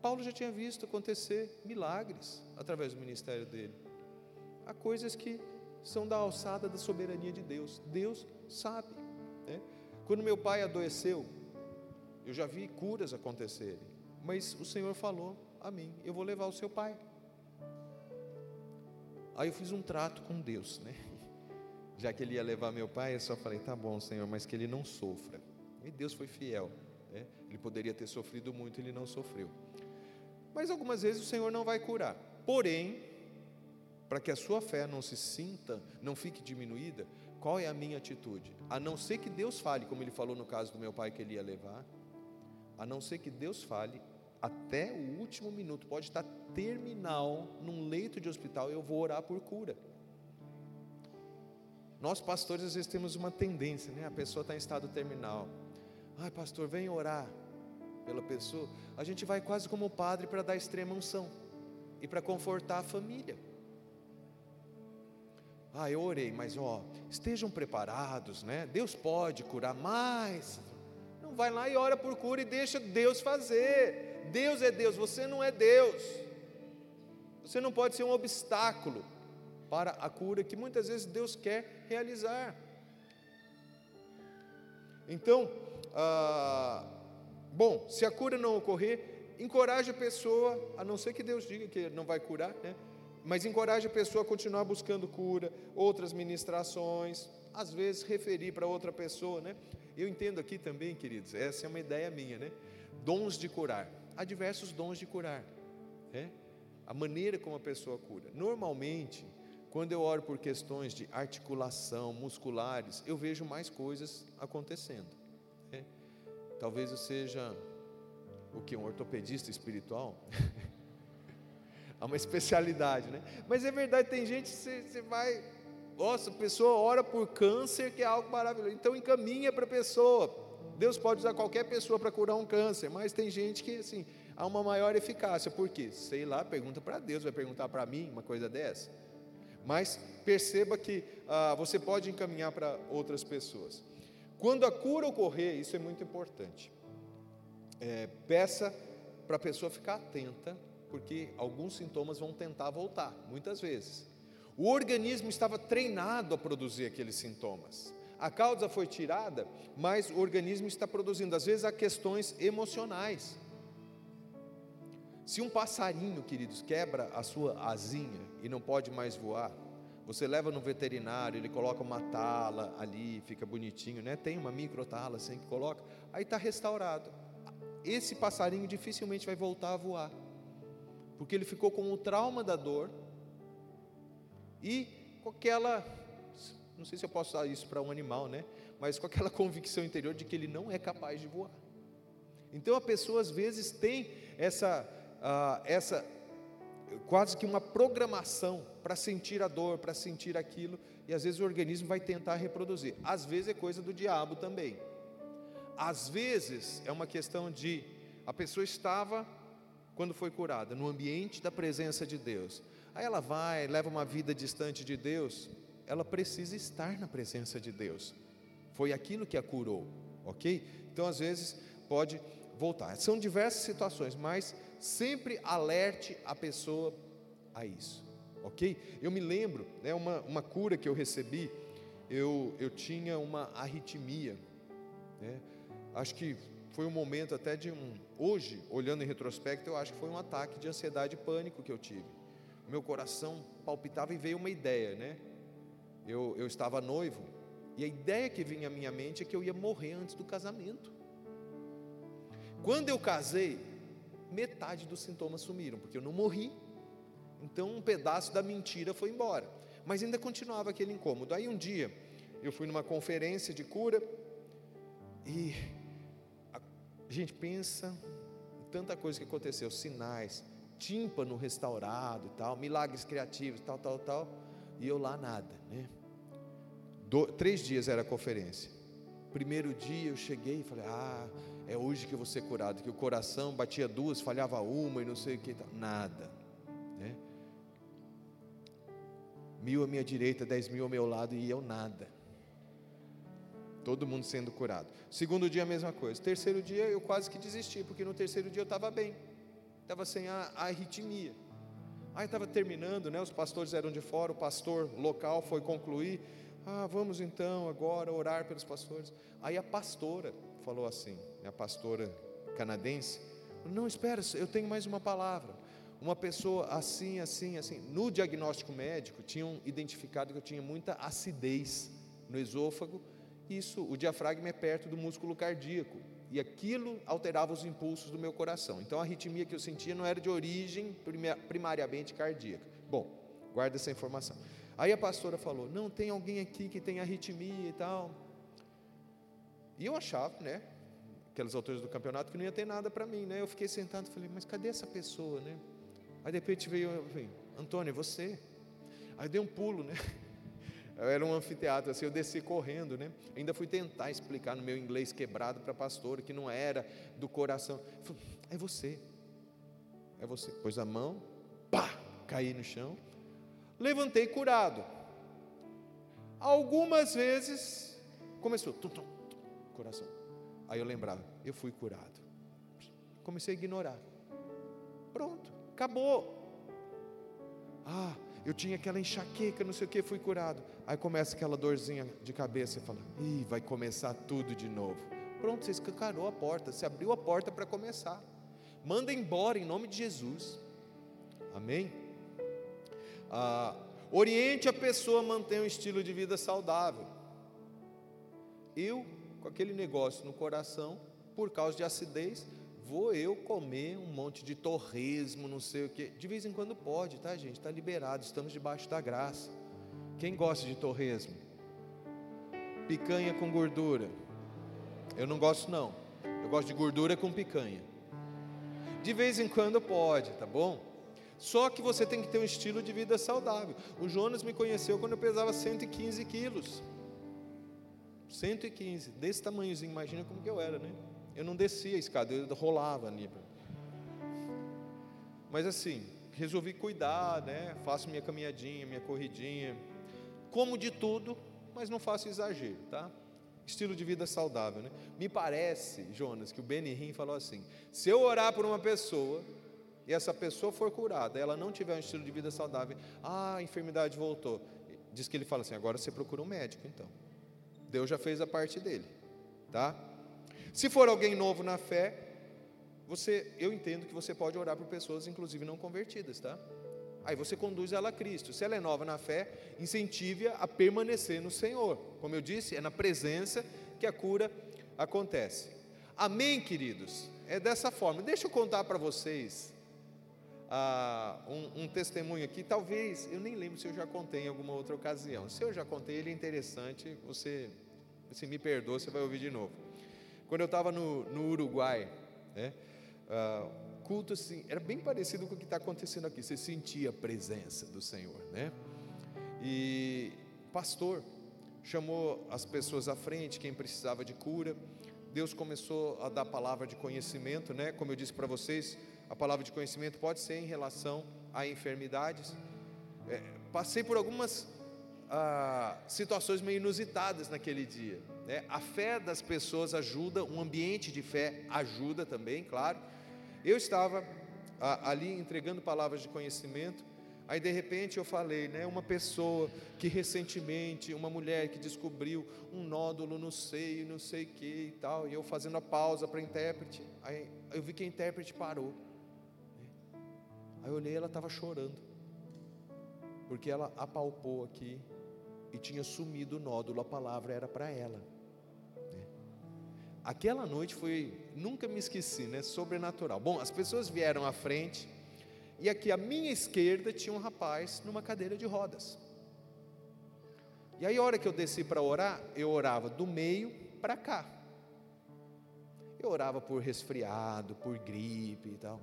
Paulo já tinha visto acontecer milagres através do ministério dele. Há coisas que são da alçada da soberania de Deus. Deus sabe. Né? Quando meu pai adoeceu, eu já vi curas acontecerem, mas o Senhor falou a mim: eu vou levar o seu pai. Aí eu fiz um trato com Deus, né? Já que ele ia levar meu pai, eu só falei: tá bom, Senhor, mas que ele não sofra. E Deus foi fiel. Né? Ele poderia ter sofrido muito, ele não sofreu. Mas algumas vezes o Senhor não vai curar. Porém, para que a sua fé não se sinta, não fique diminuída, qual é a minha atitude? A não ser que Deus fale, como ele falou no caso do meu pai que ele ia levar, a não ser que Deus fale, até o último minuto, pode estar terminal, num leito de hospital, eu vou orar por cura. Nós pastores às vezes temos uma tendência, né? A pessoa está em estado terminal. Ai, pastor, vem orar pela pessoa, a gente vai quase como o padre para dar extrema unção e para confortar a família. Ah, eu orei, mas ó, estejam preparados, né? Deus pode curar mais. Não vai lá e ora por cura e deixa Deus fazer. Deus é Deus, você não é Deus. Você não pode ser um obstáculo para a cura que muitas vezes Deus quer realizar. Então, ah, Bom, se a cura não ocorrer, encoraje a pessoa, a não ser que Deus diga que não vai curar, né? Mas encoraje a pessoa a continuar buscando cura, outras ministrações, às vezes referir para outra pessoa, né? Eu entendo aqui também, queridos, essa é uma ideia minha, né? Dons de curar. Há diversos dons de curar, né? A maneira como a pessoa cura. Normalmente, quando eu oro por questões de articulação, musculares, eu vejo mais coisas acontecendo. Talvez eu seja o que? Um ortopedista espiritual? Há uma especialidade, né? Mas é verdade, tem gente que você, vai. Nossa, a pessoa ora por câncer, que é algo maravilhoso. Então encaminha para a pessoa. Deus pode usar qualquer pessoa para curar um câncer, mas tem gente que, assim, há uma maior eficácia. Por quê? Sei lá, pergunta para Deus, vai perguntar para mim uma coisa dessa. Mas perceba que ah, você pode encaminhar para outras pessoas. Quando a cura ocorrer, isso é muito importante. É, peça para a pessoa ficar atenta, porque alguns sintomas vão tentar voltar, muitas vezes. O organismo estava treinado a produzir aqueles sintomas. a causa foi tirada, mas o organismo está produzindo. Às vezes há questões emocionais. Se um passarinho, queridos, quebra a sua asinha e não pode mais voar, você leva no veterinário, ele coloca uma tala ali, fica bonitinho, né? Tem uma micro tala assim que coloca, aí está restaurado. Esse passarinho dificilmente vai voltar a voar, porque ele ficou com o trauma da dor e com aquela, não sei se eu posso usar isso para um animal, né? Mas com aquela convicção interior de que ele não é capaz de voar. Então a pessoa às vezes tem essa, uh, essa quase que uma programação para sentir a dor, para sentir aquilo, e às vezes o organismo vai tentar reproduzir. Às vezes é coisa do diabo também. Às vezes é uma questão de a pessoa estava quando foi curada no ambiente da presença de Deus. Aí ela vai, leva uma vida distante de Deus, ela precisa estar na presença de Deus. Foi aquilo que a curou, ok? Então às vezes pode voltar. São diversas situações, mas sempre alerte a pessoa a isso, ok? Eu me lembro, né, uma, uma cura que eu recebi, eu, eu tinha uma arritmia, né? acho que foi um momento até de um, hoje, olhando em retrospecto, eu acho que foi um ataque de ansiedade e pânico que eu tive. Meu coração palpitava e veio uma ideia, né? Eu, eu estava noivo, e a ideia que vinha à minha mente é que eu ia morrer antes do casamento. Quando eu casei, metade dos sintomas sumiram, porque eu não morri. Então um pedaço da mentira foi embora. Mas ainda continuava aquele incômodo. Aí um dia eu fui numa conferência de cura e a gente pensa tanta coisa que aconteceu, sinais, tímpano restaurado e tal, milagres criativos, tal, tal, tal, e eu lá nada, né? Do, três dias era a conferência. Primeiro dia eu cheguei e falei, ah, é hoje que vou ser curado, que o coração batia duas, falhava uma e não sei o que, nada, né? Mil à minha direita, dez mil ao meu lado e eu nada. Todo mundo sendo curado. Segundo dia a mesma coisa. Terceiro dia eu quase que desisti, porque no terceiro dia eu estava bem, estava sem a, a arritmia. Aí estava terminando, né? Os pastores eram de fora, o pastor local foi concluir. Ah, vamos então agora orar pelos pastores. Aí a pastora falou assim, a pastora canadense, não espera, eu tenho mais uma palavra. Uma pessoa assim, assim, assim. No diagnóstico médico tinham identificado que eu tinha muita acidez no esôfago. Isso, o diafragma é perto do músculo cardíaco e aquilo alterava os impulsos do meu coração. Então a arritmia que eu sentia não era de origem primariamente cardíaca. Bom, guarda essa informação. Aí a pastora falou: "Não tem alguém aqui que tem arritmia e tal?" E eu achava, né, aquelas alturas do campeonato, que não ia ter nada para mim, né? Eu fiquei sentado e falei, mas cadê essa pessoa, né? Aí de repente veio, falei, Antônio, é você? Aí eu dei um pulo, né? Era um anfiteatro, assim, eu desci correndo, né? Ainda fui tentar explicar no meu inglês quebrado para a pastora que não era do coração. Falei, é você, é você. Pôs a mão, pá, caí no chão, levantei curado. Algumas vezes começou, tum, tum, coração. Aí eu lembrava, eu fui curado. Comecei a ignorar. Pronto, acabou. Ah, eu tinha aquela enxaqueca, não sei o que, fui curado. Aí começa aquela dorzinha de cabeça e fala, ih, vai começar tudo de novo. Pronto, você escancarou a porta, você abriu a porta para começar. Manda embora em nome de Jesus. Amém? Ah, oriente a pessoa a manter um estilo de vida saudável. Eu com aquele negócio no coração, por causa de acidez, vou eu comer um monte de torresmo, não sei o que. De vez em quando pode, tá, gente? Está liberado, estamos debaixo da graça. Quem gosta de torresmo? Picanha com gordura. Eu não gosto, não. Eu gosto de gordura com picanha. De vez em quando pode, tá bom? Só que você tem que ter um estilo de vida saudável. O Jonas me conheceu quando eu pesava 115 quilos. 115, desse tamanhozinho, imagina como que eu era, né? Eu não descia a escada, eu rolava ali. Mas assim, resolvi cuidar, né? Faço minha caminhadinha, minha corridinha. Como de tudo, mas não faço exagero, tá? Estilo de vida saudável, né? Me parece, Jonas, que o Benihim falou assim: se eu orar por uma pessoa e essa pessoa for curada, ela não tiver um estilo de vida saudável, ah, a enfermidade voltou. Diz que ele fala assim: agora você procura um médico, então. Deus já fez a parte dele, tá? Se for alguém novo na fé, você, eu entendo que você pode orar por pessoas, inclusive não convertidas, tá? Aí você conduz ela a Cristo. Se ela é nova na fé, incentive-a a permanecer no Senhor. Como eu disse, é na presença que a cura acontece. Amém, queridos? É dessa forma. Deixa eu contar para vocês ah, um, um, testemunho aqui. Talvez, eu nem lembro se eu já contei em alguma outra ocasião. Se eu já contei, ele é interessante. Você, se me perdoa, você vai ouvir de novo. Quando eu estava no, no, Uruguai, né, ah, culto assim, era bem parecido com o que está acontecendo aqui. Você sentia a presença do Senhor, né? E pastor chamou as pessoas à frente, quem precisava de cura. Deus começou a dar palavra de conhecimento, né? Como eu disse para vocês, a palavra de conhecimento pode ser em relação a enfermidades. É, passei por algumas ah, situações meio inusitadas naquele dia. Né? A fé das pessoas ajuda, um ambiente de fé ajuda também, claro. Eu estava ah, ali entregando palavras de conhecimento, aí de repente eu falei, né, uma pessoa que recentemente, uma mulher que descobriu um nódulo no seio, não sei o que e tal, e eu fazendo a pausa para a intérprete, aí eu vi que a intérprete parou. Aí eu olhei, ela estava chorando, porque ela apalpou aqui e tinha sumido o nódulo, a palavra era para ela. Aquela noite foi, nunca me esqueci, né? Sobrenatural. Bom, as pessoas vieram à frente e aqui à minha esquerda tinha um rapaz numa cadeira de rodas. E aí, a hora que eu desci para orar, eu orava do meio para cá. Eu orava por resfriado, por gripe e tal.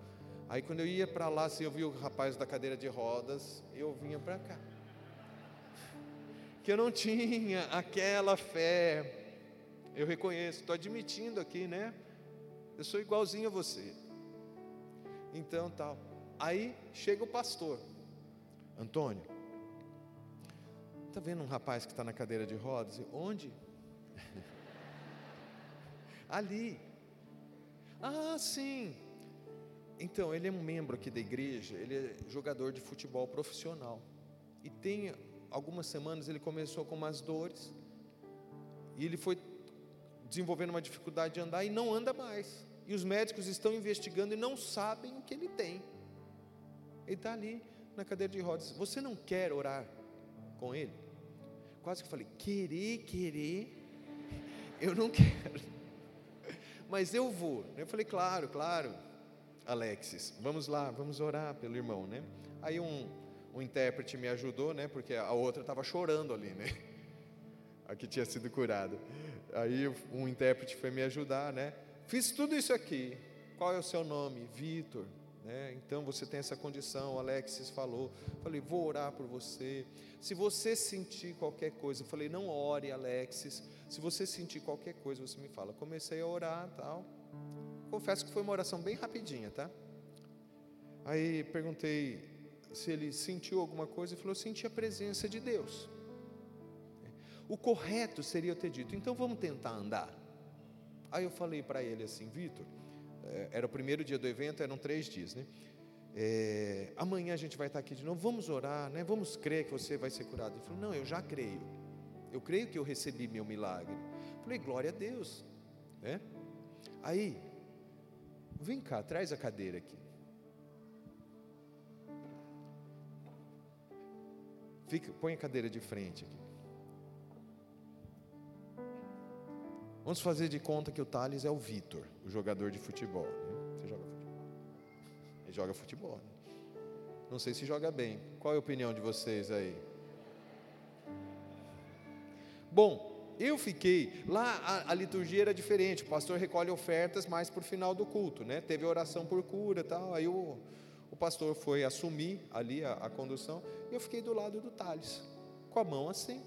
Aí, quando eu ia para lá, se assim, eu via o rapaz da cadeira de rodas, eu vinha para cá. Que eu não tinha aquela fé eu reconheço, estou admitindo aqui, né? Eu sou igualzinho a você. Então, tal. Aí chega o pastor, Antônio. Está vendo um rapaz que está na cadeira de rodas? Onde? Ali. Ah, sim. Então, ele é um membro aqui da igreja, ele é jogador de futebol profissional. E tem algumas semanas ele começou com umas dores. E ele foi desenvolvendo uma dificuldade de andar e não anda mais. E os médicos estão investigando e não sabem o que ele tem. Ele está ali na cadeira de rodas. Você não quer orar com ele? Quase que falei, querer, querer, eu não quero. Mas eu vou. Eu falei, claro, claro, Alexis, vamos lá, vamos orar pelo irmão, né? Aí um, um intérprete me ajudou, né? Porque a outra estava chorando ali, né? A que tinha sido curada. Aí um intérprete foi me ajudar, né? Fiz tudo isso aqui. Qual é o seu nome? Vitor. Né? Então você tem essa condição, o Alexis falou. Falei, vou orar por você. Se você sentir qualquer coisa, eu falei, não ore, Alexis. Se você sentir qualquer coisa, você me fala. Comecei a orar, tal. Confesso que foi uma oração bem rapidinha, tá? Aí perguntei se ele sentiu alguma coisa e falou: senti a presença de Deus. O correto seria eu ter dito, então vamos tentar andar. Aí eu falei para ele assim, Vitor, é, era o primeiro dia do evento, eram três dias, né? É, amanhã a gente vai estar aqui de novo, vamos orar, né? Vamos crer que você vai ser curado. Ele falou, não, eu já creio. Eu creio que eu recebi meu milagre. Eu falei, glória a Deus, né? Aí, vem cá, traz a cadeira aqui. Fica, põe a cadeira de frente aqui. Vamos fazer de conta que o Thales é o Vitor, o jogador de futebol. Né? Você joga futebol? Ele joga futebol. Né? Não sei se joga bem. Qual é a opinião de vocês aí? Bom, eu fiquei. Lá a, a, liturgia era diferente. O pastor recolhe ofertas mais por final do culto, né? Teve oração por cura tal. Aí o, o pastor foi assumir ali a, a condução. E eu fiquei do lado do Thales, com a mão assim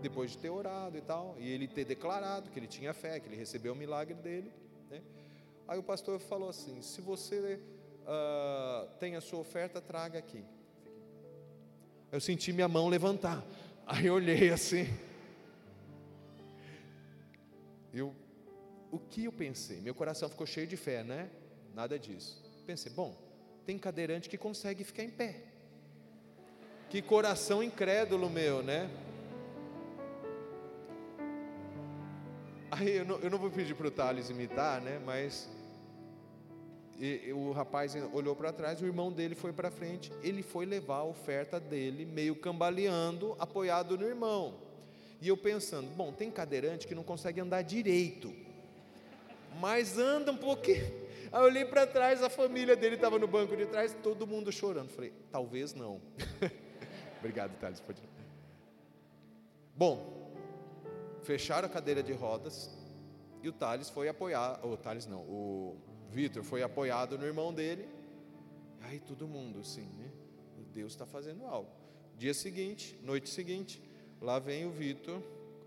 depois de ter orado e tal, e ele ter declarado que ele tinha fé, que ele recebeu o milagre dele. Né? Aí o pastor falou assim: se você uh, tem a sua oferta, traga aqui. Eu senti minha mão levantar. Aí eu olhei assim. Eu, o que eu pensei? Meu coração ficou cheio de fé, né? Nada disso. Pensei, bom, tem cadeirante que consegue ficar em pé. Que coração incrédulo meu, né? Aí eu não, eu não vou pedir para o Thales imitar, né? Mas e, e o rapaz olhou para trás, o irmão dele foi para frente, ele foi levar a oferta dele, meio cambaleando, apoiado no irmão. E eu pensando, bom, tem cadeirante que não consegue andar direito, mas anda um pouquinho. Aí eu olhei para trás, a família dele estava no banco de trás, todo mundo chorando. Falei, talvez não. Obrigado, Thales. Pode... Bom, fecharam a cadeira de rodas e o Thales foi apoiar, o Thales não, o Vitor foi apoiado no irmão dele. Aí todo mundo assim, né? Deus está fazendo algo. Dia seguinte, noite seguinte, lá vem o Vitor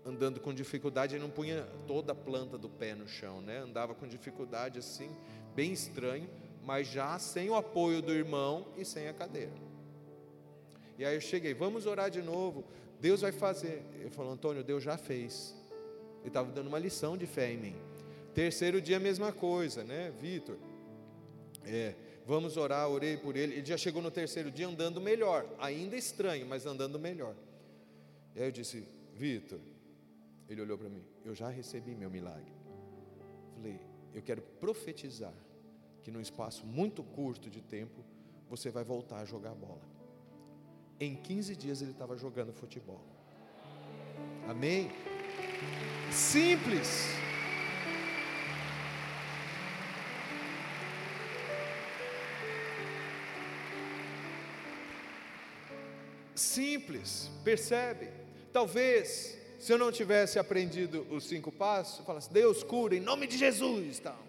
andando com dificuldade, ele não punha toda a planta do pé no chão, né? Andava com dificuldade assim, bem estranho, mas já sem o apoio do irmão e sem a cadeira. E aí eu cheguei, vamos orar de novo. Deus vai fazer. Ele falou, Antônio, Deus já fez. Ele estava dando uma lição de fé em mim. Terceiro dia, a mesma coisa, né, Vitor? É, vamos orar, orei por ele. Ele já chegou no terceiro dia andando melhor, ainda estranho, mas andando melhor. E aí eu disse, Vitor, ele olhou para mim, eu já recebi meu milagre. Falei, eu quero profetizar que num espaço muito curto de tempo você vai voltar a jogar bola. Em 15 dias ele estava jogando futebol. Amém? Simples. simples, percebe? Talvez, se eu não tivesse aprendido os cinco passos, eu falasse, Deus cura em nome de Jesus, tal.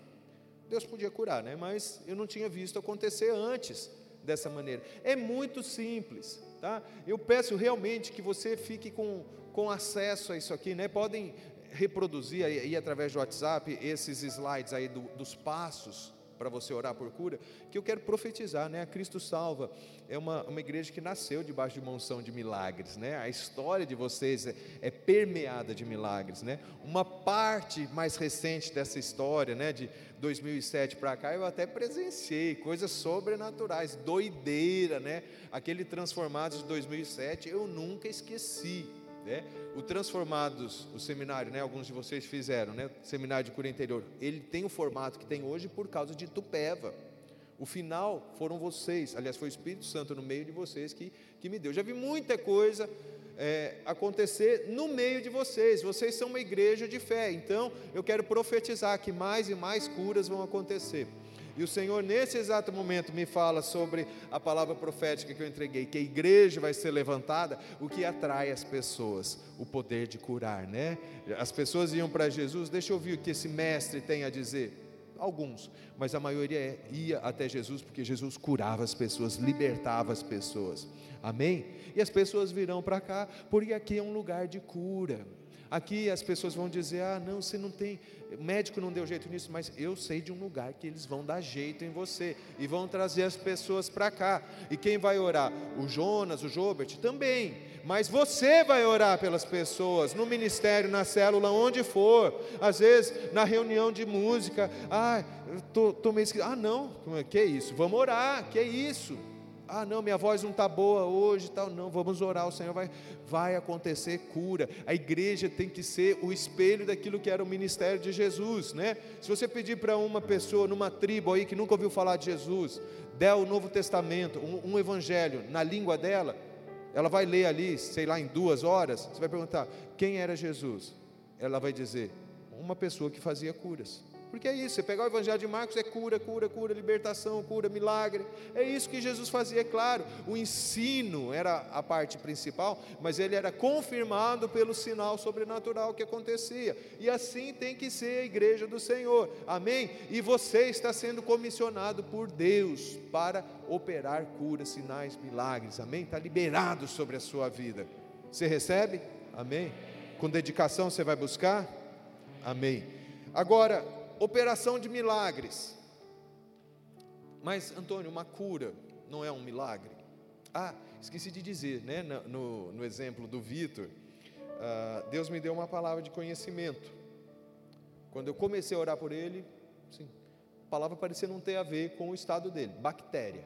Deus podia curar, né? Mas eu não tinha visto acontecer antes dessa maneira. É muito simples, tá? Eu peço realmente que você fique com, com acesso a isso aqui, né? Podem reproduzir aí, aí através do WhatsApp esses slides aí do, dos passos para você orar por cura, que eu quero profetizar, né? A Cristo Salva é uma, uma igreja que nasceu debaixo de uma unção de milagres, né? A história de vocês é, é, permeada de milagres, né? Uma parte mais recente dessa história, né? De 2007 para cá, eu até presenciei coisas sobrenaturais, doideira, né? Aquele Transformados de 2007 eu nunca esqueci, né? O Transformados, o seminário, né, alguns de vocês fizeram, né, seminário de cura interior, ele tem o formato que tem hoje por causa de Tupéva. O final foram vocês, aliás, foi o Espírito Santo no meio de vocês que, que me deu. Já vi muita coisa é, acontecer no meio de vocês. Vocês são uma igreja de fé, então eu quero profetizar que mais e mais curas vão acontecer. E o Senhor, nesse exato momento, me fala sobre a palavra profética que eu entreguei, que a igreja vai ser levantada, o que atrai as pessoas, o poder de curar, né? As pessoas iam para Jesus, deixa eu ouvir o que esse mestre tem a dizer. Alguns, mas a maioria ia até Jesus porque Jesus curava as pessoas, libertava as pessoas. Amém? E as pessoas virão para cá, porque aqui é um lugar de cura. Aqui as pessoas vão dizer: ah, não, você não tem, o médico não deu jeito nisso, mas eu sei de um lugar que eles vão dar jeito em você e vão trazer as pessoas para cá. E quem vai orar? O Jonas, o Jobert também. Mas você vai orar pelas pessoas, no ministério, na célula, onde for. Às vezes, na reunião de música. Ah, tô, tô meio esquisito. Ah, não, que isso? Vamos orar, que é isso? Ah, não, minha voz não está boa hoje, tal. Não, vamos orar. O Senhor vai, vai acontecer cura. A igreja tem que ser o espelho daquilo que era o ministério de Jesus, né? Se você pedir para uma pessoa numa tribo aí que nunca ouviu falar de Jesus, der o Novo Testamento, um, um evangelho na língua dela, ela vai ler ali, sei lá, em duas horas. Você vai perguntar quem era Jesus. Ela vai dizer uma pessoa que fazia curas. Porque é isso, você pegar o Evangelho de Marcos é cura, cura, cura, libertação, cura, milagre. É isso que Jesus fazia, é claro. O ensino era a parte principal, mas ele era confirmado pelo sinal sobrenatural que acontecia. E assim tem que ser a igreja do Senhor. Amém? E você está sendo comissionado por Deus para operar curas, sinais, milagres. Amém? Está liberado sobre a sua vida. Você recebe? Amém? Com dedicação você vai buscar? Amém. Agora, operação de milagres. Mas, Antônio, uma cura não é um milagre? Ah, esqueci de dizer, né, no, no exemplo do Vitor, uh, Deus me deu uma palavra de conhecimento. Quando eu comecei a orar por ele, sim, a palavra parecia não ter a ver com o estado dele, bactéria.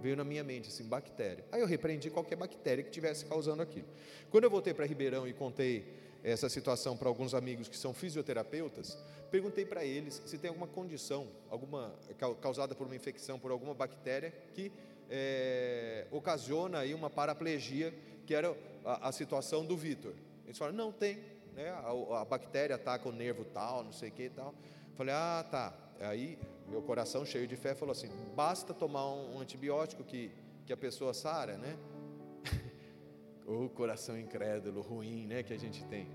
Veio na minha mente assim, bactéria. Aí eu repreendi qualquer bactéria que estivesse causando aquilo. Quando eu voltei para Ribeirão e contei essa situação para alguns amigos que são fisioterapeutas, perguntei para eles se tem alguma condição, alguma causada por uma infecção por alguma bactéria que é, ocasiona aí uma paraplegia, que era a, a situação do Vitor. Eles falaram, não tem, né? A, a, bactéria ataca o nervo tal, não sei o que e tal. Falei, ah, tá. Aí meu coração cheio de fé falou assim: basta tomar um, um antibiótico que, que a pessoa sara, né? O coração incrédulo, ruim, né, que a gente tem.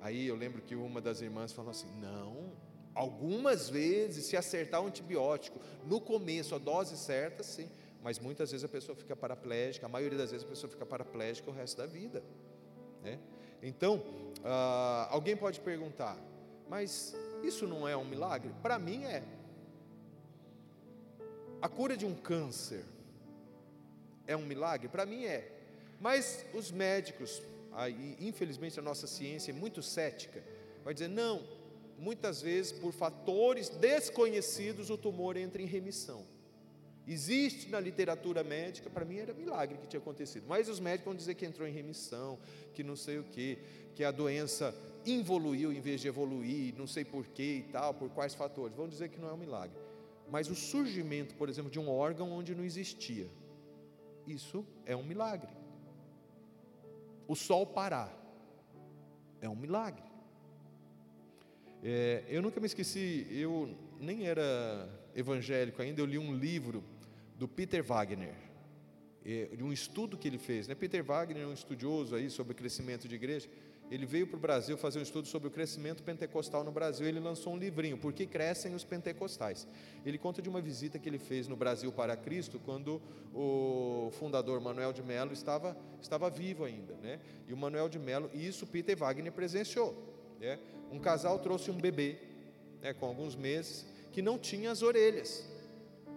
Aí eu lembro que uma das irmãs falou assim: não, algumas vezes, se acertar o antibiótico no começo, a dose certa, sim, mas muitas vezes a pessoa fica paraplégica, a maioria das vezes a pessoa fica paraplégica o resto da vida. Né? Então, ah, alguém pode perguntar, mas isso não é um milagre? Para mim é. A cura de um câncer é um milagre? Para mim é. Mas os médicos, aí, infelizmente a nossa ciência é muito cética, vai dizer: não, muitas vezes por fatores desconhecidos o tumor entra em remissão. Existe na literatura médica, para mim era milagre que tinha acontecido, mas os médicos vão dizer que entrou em remissão, que não sei o que, que a doença involuiu em vez de evoluir, não sei porquê e tal, por quais fatores, vão dizer que não é um milagre. Mas o surgimento, por exemplo, de um órgão onde não existia, isso é um milagre. O sol parar é um milagre. É, eu nunca me esqueci, eu nem era evangélico ainda, eu li um livro do Peter Wagner, é, de um estudo que ele fez. Né? Peter Wagner é um estudioso aí sobre crescimento de igreja. Ele veio para o Brasil fazer um estudo sobre o crescimento pentecostal no Brasil. Ele lançou um livrinho, Por que crescem os pentecostais? Ele conta de uma visita que ele fez no Brasil para Cristo, quando o fundador Manuel de Melo estava, estava vivo ainda. Né? E o Manuel de Melo, e isso Peter Wagner presenciou. Né? Um casal trouxe um bebê, né, com alguns meses, que não tinha as orelhas.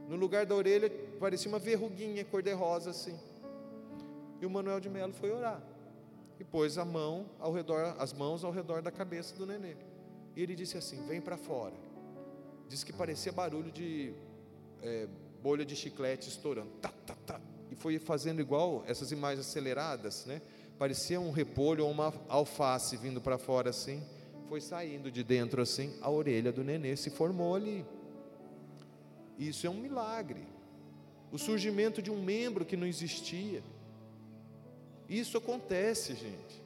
No lugar da orelha parecia uma verruguinha cor-de-rosa assim. E o Manuel de Melo foi orar e pôs a mão ao redor, as mãos ao redor da cabeça do nenê. E ele disse assim: Vem para fora. Diz que parecia barulho de é, bolha de chiclete estourando. Tá, tá, tá. E foi fazendo igual essas imagens aceleradas, né? Parecia um repolho ou uma alface vindo para fora assim. Foi saindo de dentro assim, a orelha do nenê se formou ali. Isso é um milagre. O surgimento de um membro que não existia isso acontece, gente.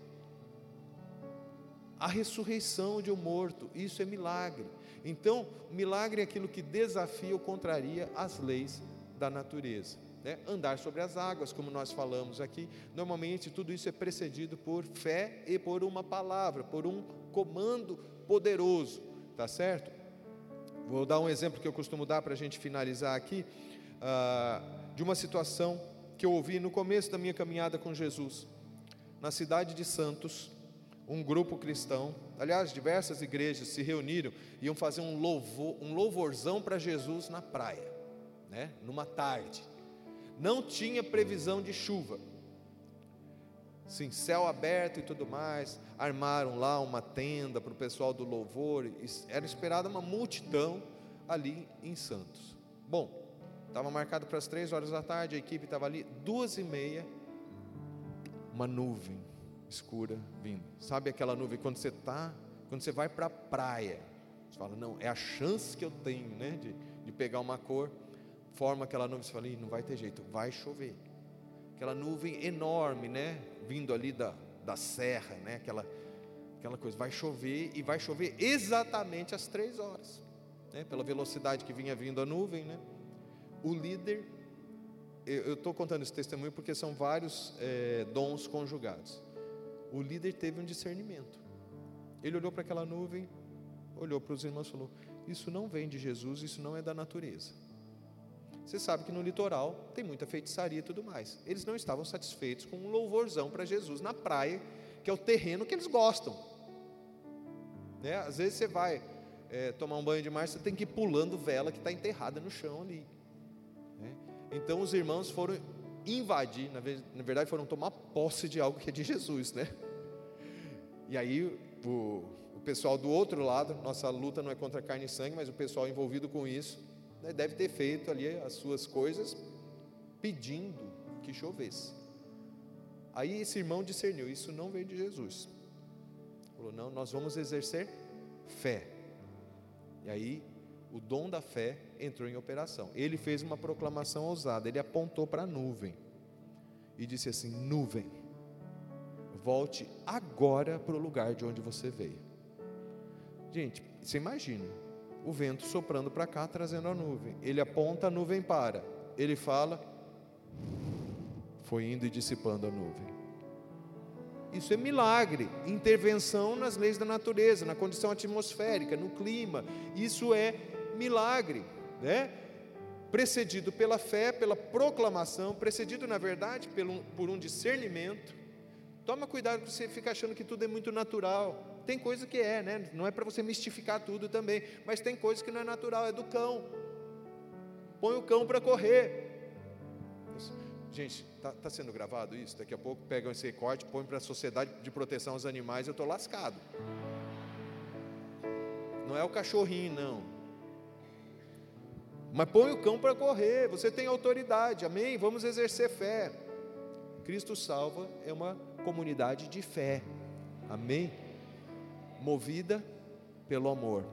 A ressurreição de um morto, isso é milagre. Então, milagre é aquilo que desafia ou contraria as leis da natureza. Né? Andar sobre as águas, como nós falamos aqui, normalmente tudo isso é precedido por fé e por uma palavra, por um comando poderoso, tá certo? Vou dar um exemplo que eu costumo dar para a gente finalizar aqui, uh, de uma situação que eu ouvi no começo da minha caminhada com Jesus. Na cidade de Santos, um grupo cristão, aliás, diversas igrejas se reuniram e iam fazer um louvor, um louvorzão para Jesus na praia, né? Numa tarde. Não tinha previsão de chuva. Sim, céu aberto e tudo mais. Armaram lá uma tenda para o pessoal do louvor. Era esperada uma multidão ali em Santos. Bom, Estava marcado para as três horas da tarde, a equipe estava ali, duas e meia, uma nuvem escura vindo. Sabe aquela nuvem quando você tá, quando você vai para a praia, você fala, não, é a chance que eu tenho, né, de, de pegar uma cor, forma aquela nuvem, você fala, não vai ter jeito, vai chover. Aquela nuvem enorme, né, vindo ali da, da serra, né, aquela, aquela coisa, vai chover e vai chover exatamente às três horas, né, pela velocidade que vinha vindo a nuvem, né o líder, eu estou contando esse testemunho porque são vários é, dons conjugados. O líder teve um discernimento. Ele olhou para aquela nuvem, olhou para os irmãos e falou: Isso não vem de Jesus, isso não é da natureza. Você sabe que no litoral tem muita feitiçaria e tudo mais. Eles não estavam satisfeitos com um louvorzão para Jesus na praia, que é o terreno que eles gostam. Né? Às vezes você vai é, tomar um banho de mar, você tem que ir pulando vela que está enterrada no chão ali. Então os irmãos foram invadir, na verdade foram tomar posse de algo que é de Jesus, né? E aí o, o pessoal do outro lado, nossa luta não é contra carne e sangue, mas o pessoal envolvido com isso, né, deve ter feito ali as suas coisas pedindo que chovesse. Aí esse irmão discerniu, isso não veio de Jesus. Falou: não, nós vamos exercer fé. E aí, o dom da fé entrou em operação. Ele fez uma proclamação ousada, ele apontou para a nuvem e disse assim: Nuvem, volte agora para o lugar de onde você veio. Gente, você imagina, o vento soprando para cá, trazendo a nuvem. Ele aponta, a nuvem para. Ele fala, foi indo e dissipando a nuvem. Isso é milagre, intervenção nas leis da natureza, na condição atmosférica, no clima. Isso é milagre, né? Precedido pela fé, pela proclamação, precedido, na verdade, pelo, por um discernimento. Toma cuidado que você fica achando que tudo é muito natural. Tem coisa que é, né? Não é para você mistificar tudo também, mas tem coisa que não é natural, é do cão. Põe o cão para correr. Gente, está tá sendo gravado isso? Daqui a pouco pegam esse recorte, põe para a Sociedade de Proteção aos Animais, eu estou lascado. Não é o cachorrinho, não. Mas põe o cão para correr, você tem autoridade, amém? Vamos exercer fé. Cristo salva é uma comunidade de fé, amém? Movida pelo amor.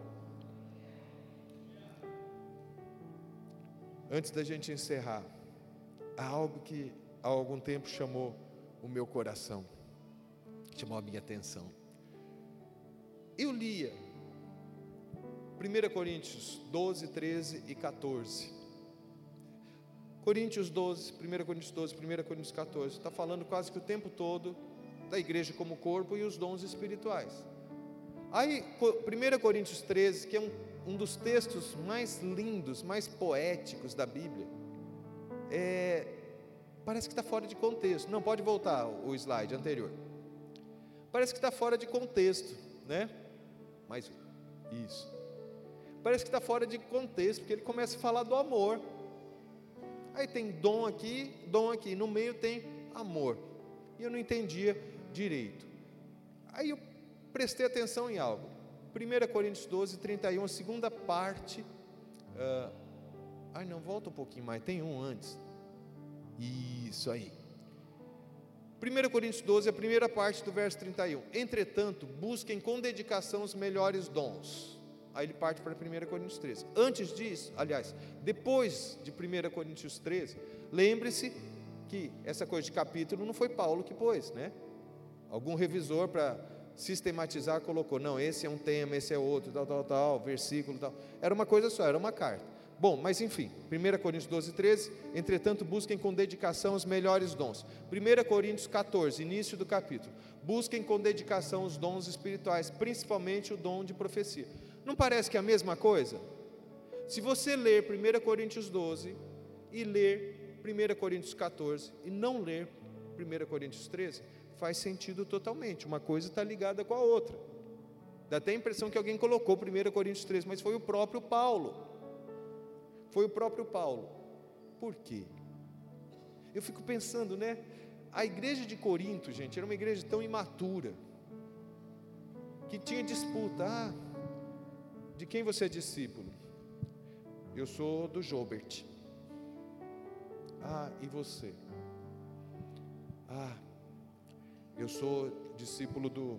Antes da gente encerrar, há algo que há algum tempo chamou o meu coração, chamou a minha atenção. Eu lia 1 Coríntios 12, 13 e 14. Coríntios 12, 1 Coríntios 12, 1 Coríntios 14, está falando quase que o tempo todo da igreja como corpo e os dons espirituais. Aí, 1 Coríntios 13, que é um, um dos textos mais lindos, mais poéticos da Bíblia, é, parece que está fora de contexto. Não, pode voltar o slide anterior. Parece que está fora de contexto, né? Mais isso. Parece que está fora de contexto, porque ele começa a falar do amor. Aí tem dom aqui, dom aqui, no meio tem amor. E eu não entendia direito. Aí eu prestei atenção em algo. 1 Coríntios 12, 31, a segunda parte. Uh, ai, não, volta um pouquinho mais, tem um antes. Isso aí. 1 Coríntios 12, a primeira parte do verso 31. Entretanto, busquem com dedicação os melhores dons. Aí ele parte para 1 Coríntios 13. Antes disso, aliás, depois de 1 Coríntios 13, lembre-se que essa coisa de capítulo não foi Paulo que pôs, né? Algum revisor para sistematizar colocou, não, esse é um tema, esse é outro, tal, tal, tal, versículo, tal. Era uma coisa só, era uma carta. Bom, mas enfim, 1 Coríntios 12, 13, entretanto busquem com dedicação os melhores dons. 1 Coríntios 14, início do capítulo, busquem com dedicação os dons espirituais, principalmente o dom de profecia. Não parece que é a mesma coisa? Se você ler 1 Coríntios 12 e ler 1 Coríntios 14 e não ler 1 Coríntios 13, faz sentido totalmente, uma coisa está ligada com a outra. Dá até a impressão que alguém colocou 1 Coríntios 13, mas foi o próprio Paulo. Foi o próprio Paulo. Por quê? Eu fico pensando, né? A igreja de Corinto, gente, era uma igreja tão imatura, que tinha disputa. Ah, de quem você é discípulo? Eu sou do Jobert. Ah, e você? Ah, eu sou discípulo do,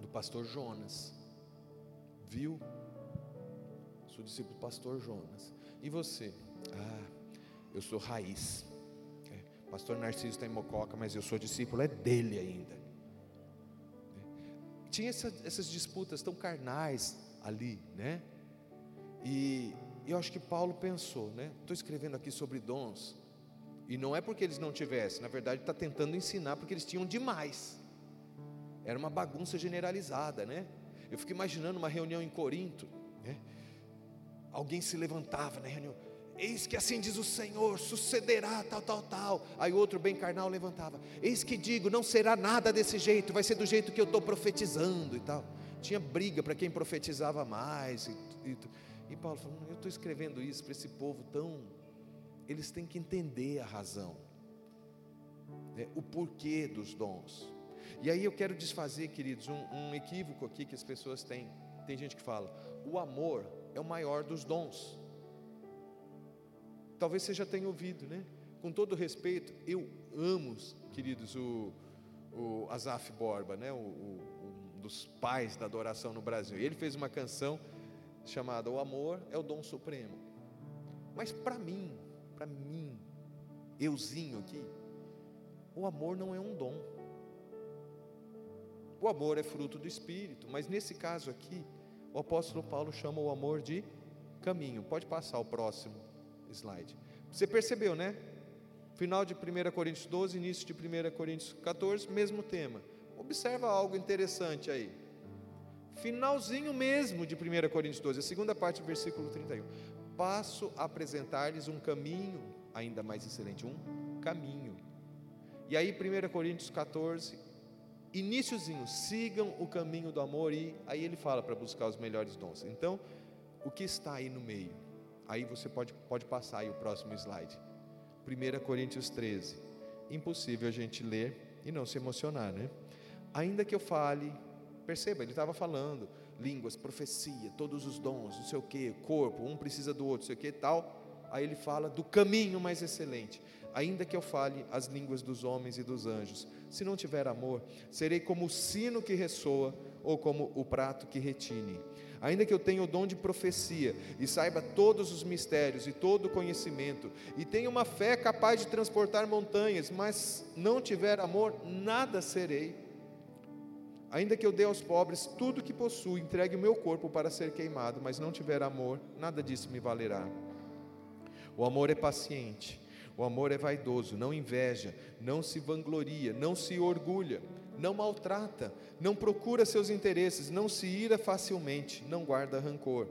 do pastor Jonas. Viu? Sou discípulo do pastor Jonas. E você? Ah, eu sou raiz. É, pastor Narciso está em Mococa, mas eu sou discípulo, é dele ainda. É. Tinha essa, essas disputas tão carnais ali, né? E eu acho que Paulo pensou, né? Estou escrevendo aqui sobre dons, e não é porque eles não tivessem, na verdade está tentando ensinar porque eles tinham demais. Era uma bagunça generalizada, né? Eu fico imaginando uma reunião em Corinto, né? alguém se levantava na reunião, eis que assim diz o Senhor, sucederá tal, tal, tal. Aí outro bem carnal levantava, eis que digo, não será nada desse jeito, vai ser do jeito que eu estou profetizando e tal. Tinha briga para quem profetizava mais. E, e, e Paulo falou: eu estou escrevendo isso para esse povo tão. Eles têm que entender a razão, né, o porquê dos dons. E aí eu quero desfazer, queridos, um, um equívoco aqui que as pessoas têm. Tem gente que fala: o amor é o maior dos dons. Talvez você já tenha ouvido, né? Com todo respeito, eu amo, queridos, o, o Azaf Borba, né? O, o, dos pais da adoração no Brasil. E ele fez uma canção chamada O Amor é o Dom Supremo. Mas para mim, para mim, euzinho aqui, o amor não é um dom. O amor é fruto do Espírito, mas nesse caso aqui, o apóstolo Paulo chama o amor de caminho. Pode passar o próximo slide. Você percebeu, né? Final de 1 Coríntios 12, início de 1 Coríntios 14, mesmo tema. Observa algo interessante aí. Finalzinho mesmo de 1 Coríntios 12, a segunda parte do versículo 31. Passo a apresentar-lhes um caminho ainda mais excelente, um caminho. E aí 1 Coríntios 14, iníciozinho, sigam o caminho do amor e aí ele fala para buscar os melhores dons. Então, o que está aí no meio? Aí você pode, pode passar aí o próximo slide. 1 Coríntios 13. Impossível a gente ler e não se emocionar, né? Ainda que eu fale, perceba, ele estava falando línguas, profecia, todos os dons, não sei o que, corpo, um precisa do outro, não sei o que tal. Aí ele fala do caminho mais excelente. Ainda que eu fale as línguas dos homens e dos anjos, se não tiver amor, serei como o sino que ressoa ou como o prato que retine ainda que eu tenha o dom de profecia e saiba todos os mistérios e todo o conhecimento, e tenha uma fé capaz de transportar montanhas, mas não tiver amor, nada serei. Ainda que eu dê aos pobres tudo que possuo, entregue o meu corpo para ser queimado, mas não tiver amor, nada disso me valerá. O amor é paciente, o amor é vaidoso, não inveja, não se vangloria, não se orgulha não maltrata, não procura seus interesses, não se ira facilmente, não guarda rancor.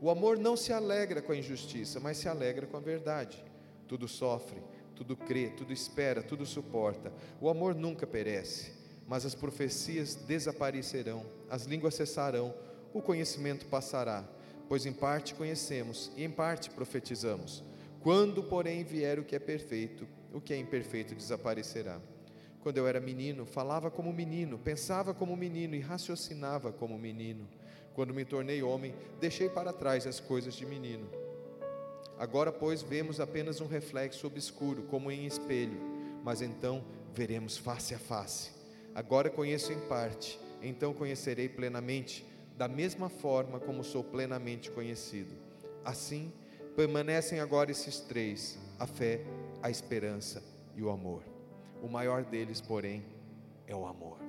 O amor não se alegra com a injustiça, mas se alegra com a verdade. Tudo sofre, tudo crê, tudo espera, tudo suporta. O amor nunca perece, mas as profecias desaparecerão, as línguas cessarão, o conhecimento passará, pois em parte conhecemos e em parte profetizamos. Quando, porém, vier o que é perfeito, o que é imperfeito desaparecerá. Quando eu era menino, falava como menino, pensava como menino e raciocinava como menino. Quando me tornei homem, deixei para trás as coisas de menino. Agora, pois, vemos apenas um reflexo obscuro, como em espelho, mas então veremos face a face. Agora conheço em parte, então conhecerei plenamente, da mesma forma como sou plenamente conhecido. Assim, permanecem agora esses três: a fé, a esperança e o amor. O maior deles, porém, é o amor.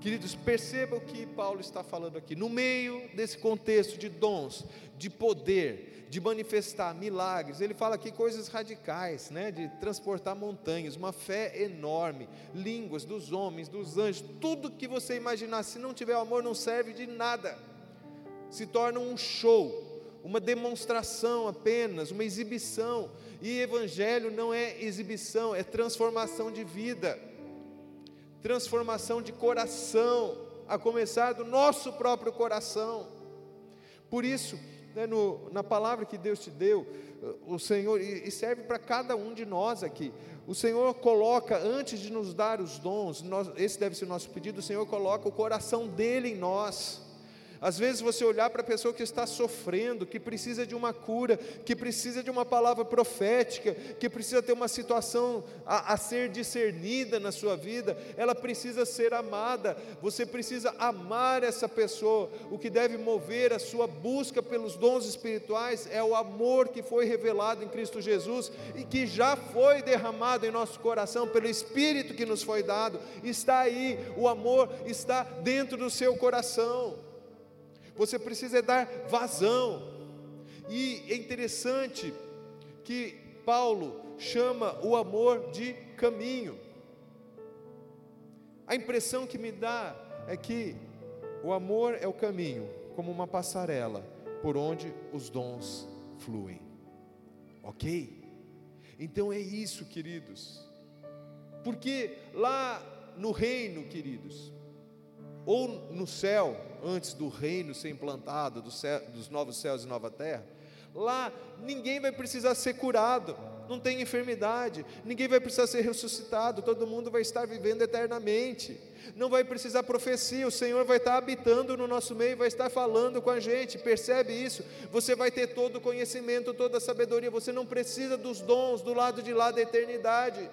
Queridos, perceba o que Paulo está falando aqui. No meio desse contexto de dons, de poder, de manifestar milagres, ele fala aqui coisas radicais, né? De transportar montanhas, uma fé enorme, línguas dos homens, dos anjos, tudo que você imaginar. Se não tiver amor, não serve de nada. Se torna um show, uma demonstração apenas, uma exibição. E evangelho não é exibição, é transformação de vida, transformação de coração, a começar do nosso próprio coração. Por isso, né, no, na palavra que Deus te deu, o Senhor, e serve para cada um de nós aqui, o Senhor coloca, antes de nos dar os dons, nós, esse deve ser o nosso pedido, o Senhor coloca o coração dele em nós. Às vezes você olhar para a pessoa que está sofrendo, que precisa de uma cura, que precisa de uma palavra profética, que precisa ter uma situação a, a, ser discernida na sua vida, ela precisa ser amada. Você precisa amar essa pessoa. O que deve mover a sua busca pelos dons espirituais é o amor que foi revelado em Cristo Jesus e que já foi derramado em nosso coração pelo Espírito que nos foi dado. Está aí, o amor está dentro do seu coração você precisa dar vazão. E é interessante que Paulo chama o amor de caminho. A impressão que me dá é que o amor é o caminho, como uma passarela por onde os dons fluem. Ok? Então é isso, queridos. Porque lá no reino, queridos, ou no céu, antes do reino ser implantado, do céu, dos novos céus e nova terra, lá ninguém vai precisar ser curado, não tem enfermidade, ninguém vai precisar ser ressuscitado, todo mundo vai estar vivendo eternamente, não vai precisar profecia, o Senhor vai estar habitando no nosso meio, vai estar falando com a gente, percebe isso? Você vai ter todo o conhecimento, toda a sabedoria, você não precisa dos dons do lado de lá da eternidade,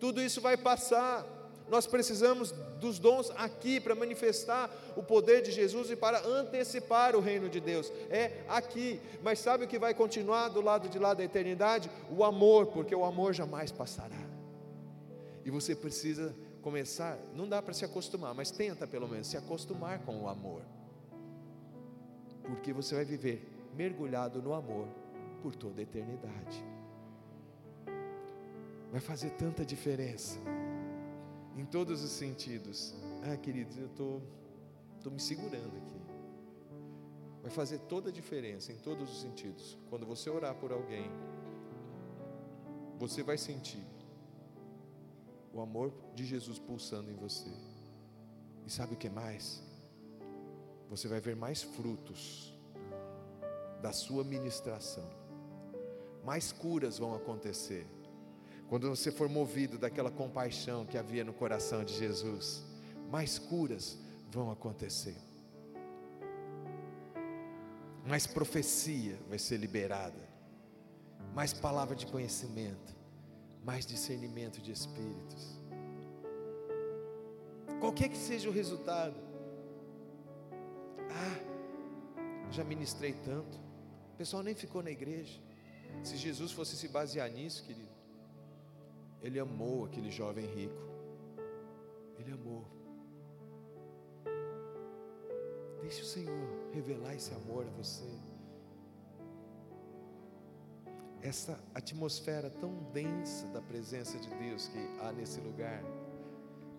tudo isso vai passar Nós precisamos dos dons aqui para manifestar o poder de Jesus e para antecipar o reino de Deus. É aqui. Mas sabe o que vai continuar do lado de lá da eternidade? O amor, porque o amor jamais passará. E você precisa começar, não dá para se acostumar, mas tenta pelo menos se acostumar com o amor. Porque você vai viver mergulhado no amor por toda a eternidade. Vai fazer tanta diferença em todos os sentidos. Ah, queridos, eu estou tô, tô me segurando aqui. Vai fazer toda a diferença em todos os sentidos. Quando você orar por alguém, você vai sentir o amor de Jesus pulsando em você. E sabe o que mais? Você vai ver mais frutos da sua ministração, mais curas vão acontecer. Quando você for movido daquela compaixão que havia no coração de Jesus, mais curas vão acontecer. Mais profecia vai ser liberada, mais palavra de conhecimento, mais discernimento de espíritos. Qualquer que seja o resultado, ah, já ministrei tanto, o pessoal nem ficou na igreja. Se Jesus fosse se basear nisso, querido, ele amou aquele jovem rico, ele amou. Deixe o Senhor revelar esse amor a você. Essa atmosfera tão densa da presença de Deus que há nesse lugar,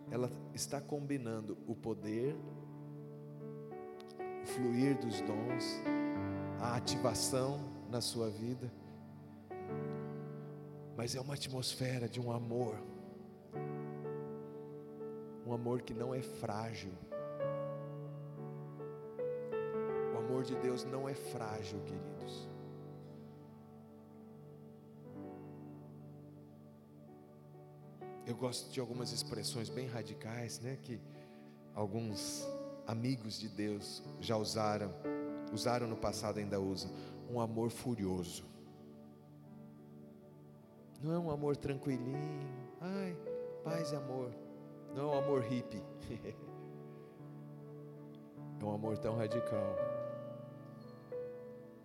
ela está combinando o poder, o fluir dos dons, a ativação na sua vida, mas é uma atmosfera de um amor, um amor que não é frágil. O amor de Deus não é frágil, queridos. Eu gosto de algumas expressões bem radicais, né, que alguns amigos de Deus já usaram, usaram no passado ainda usam. Um amor furioso. Não é um amor tranquilinho, ai, paz e amor. Não é um amor hippie. é um amor tão radical.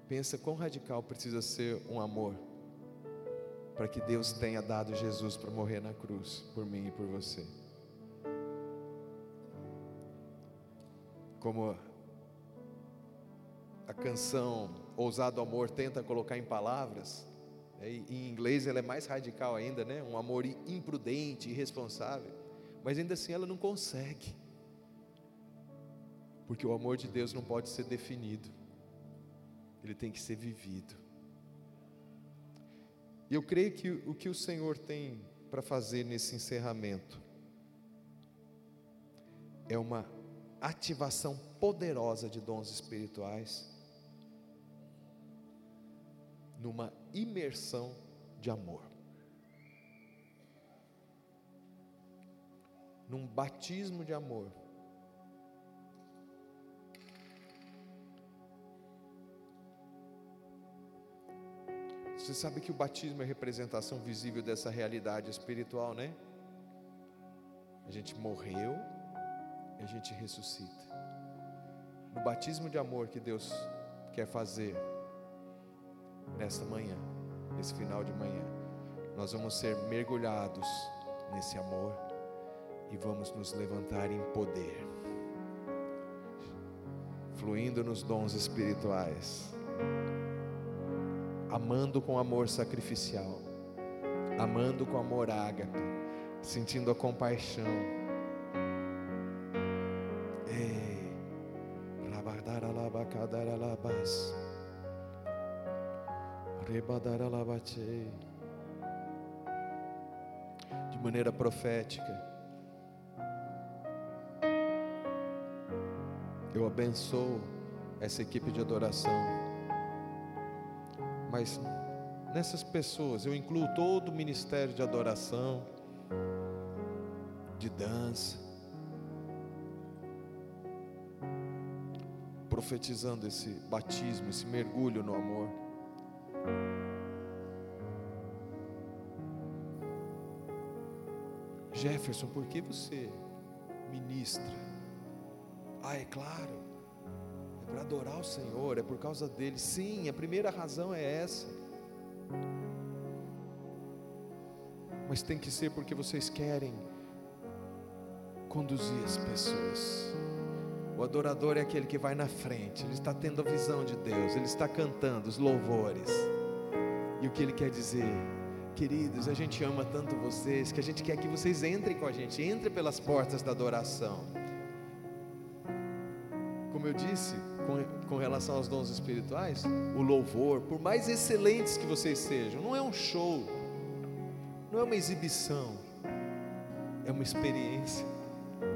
Pensa quão radical precisa ser um amor para que Deus tenha dado Jesus para morrer na cruz por mim e por você. Como a canção Ousado Amor tenta colocar em palavras, em inglês ela é mais radical ainda, né? Um amor imprudente, irresponsável, mas ainda assim ela não consegue, porque o amor de Deus não pode ser definido, ele tem que ser vivido. E eu creio que o que o Senhor tem para fazer nesse encerramento é uma ativação poderosa de dons espirituais, numa imersão de amor, num batismo de amor. Você sabe que o batismo é representação visível dessa realidade espiritual, né? A gente morreu e a gente ressuscita. No batismo de amor que Deus quer fazer nesta manhã, nesse final de manhã, nós vamos ser mergulhados nesse amor e vamos nos levantar em poder, fluindo nos dons espirituais amando com amor sacrificial, amando com amor ágape, sentindo a compaixão. De maneira profética, eu abençoo essa equipe de adoração. Mas nessas pessoas eu incluo todo o ministério de adoração, de dança, profetizando esse batismo, esse mergulho no amor. Jefferson, por que você ministra? Ah, é claro, é para adorar o Senhor, é por causa dele. Sim, a primeira razão é essa. Mas tem que ser porque vocês querem conduzir as pessoas. O adorador é aquele que vai na frente, ele está tendo a visão de Deus, ele está cantando os louvores. E o que ele quer dizer? Queridos, a gente ama tanto vocês que a gente quer que vocês entrem com a gente, entrem pelas portas da adoração. Como eu disse, com, com relação aos dons espirituais, o louvor, por mais excelentes que vocês sejam, não é um show, não é uma exibição, é uma experiência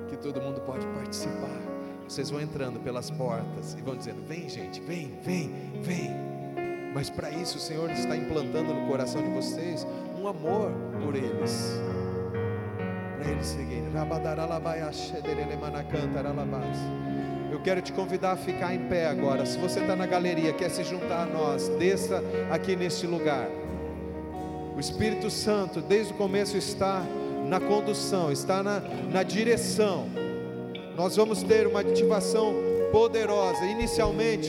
que todo mundo pode participar. Vocês vão entrando pelas portas e vão dizendo: Vem, gente, vem, vem, vem. Mas para isso o Senhor está implantando no coração de vocês um amor por eles. Para eles seguirem. Eu quero te convidar a ficar em pé agora. Se você está na galeria, quer se juntar a nós, desça aqui neste lugar. O Espírito Santo, desde o começo, está na condução, está na, na direção. Nós vamos ter uma ativação poderosa. Inicialmente,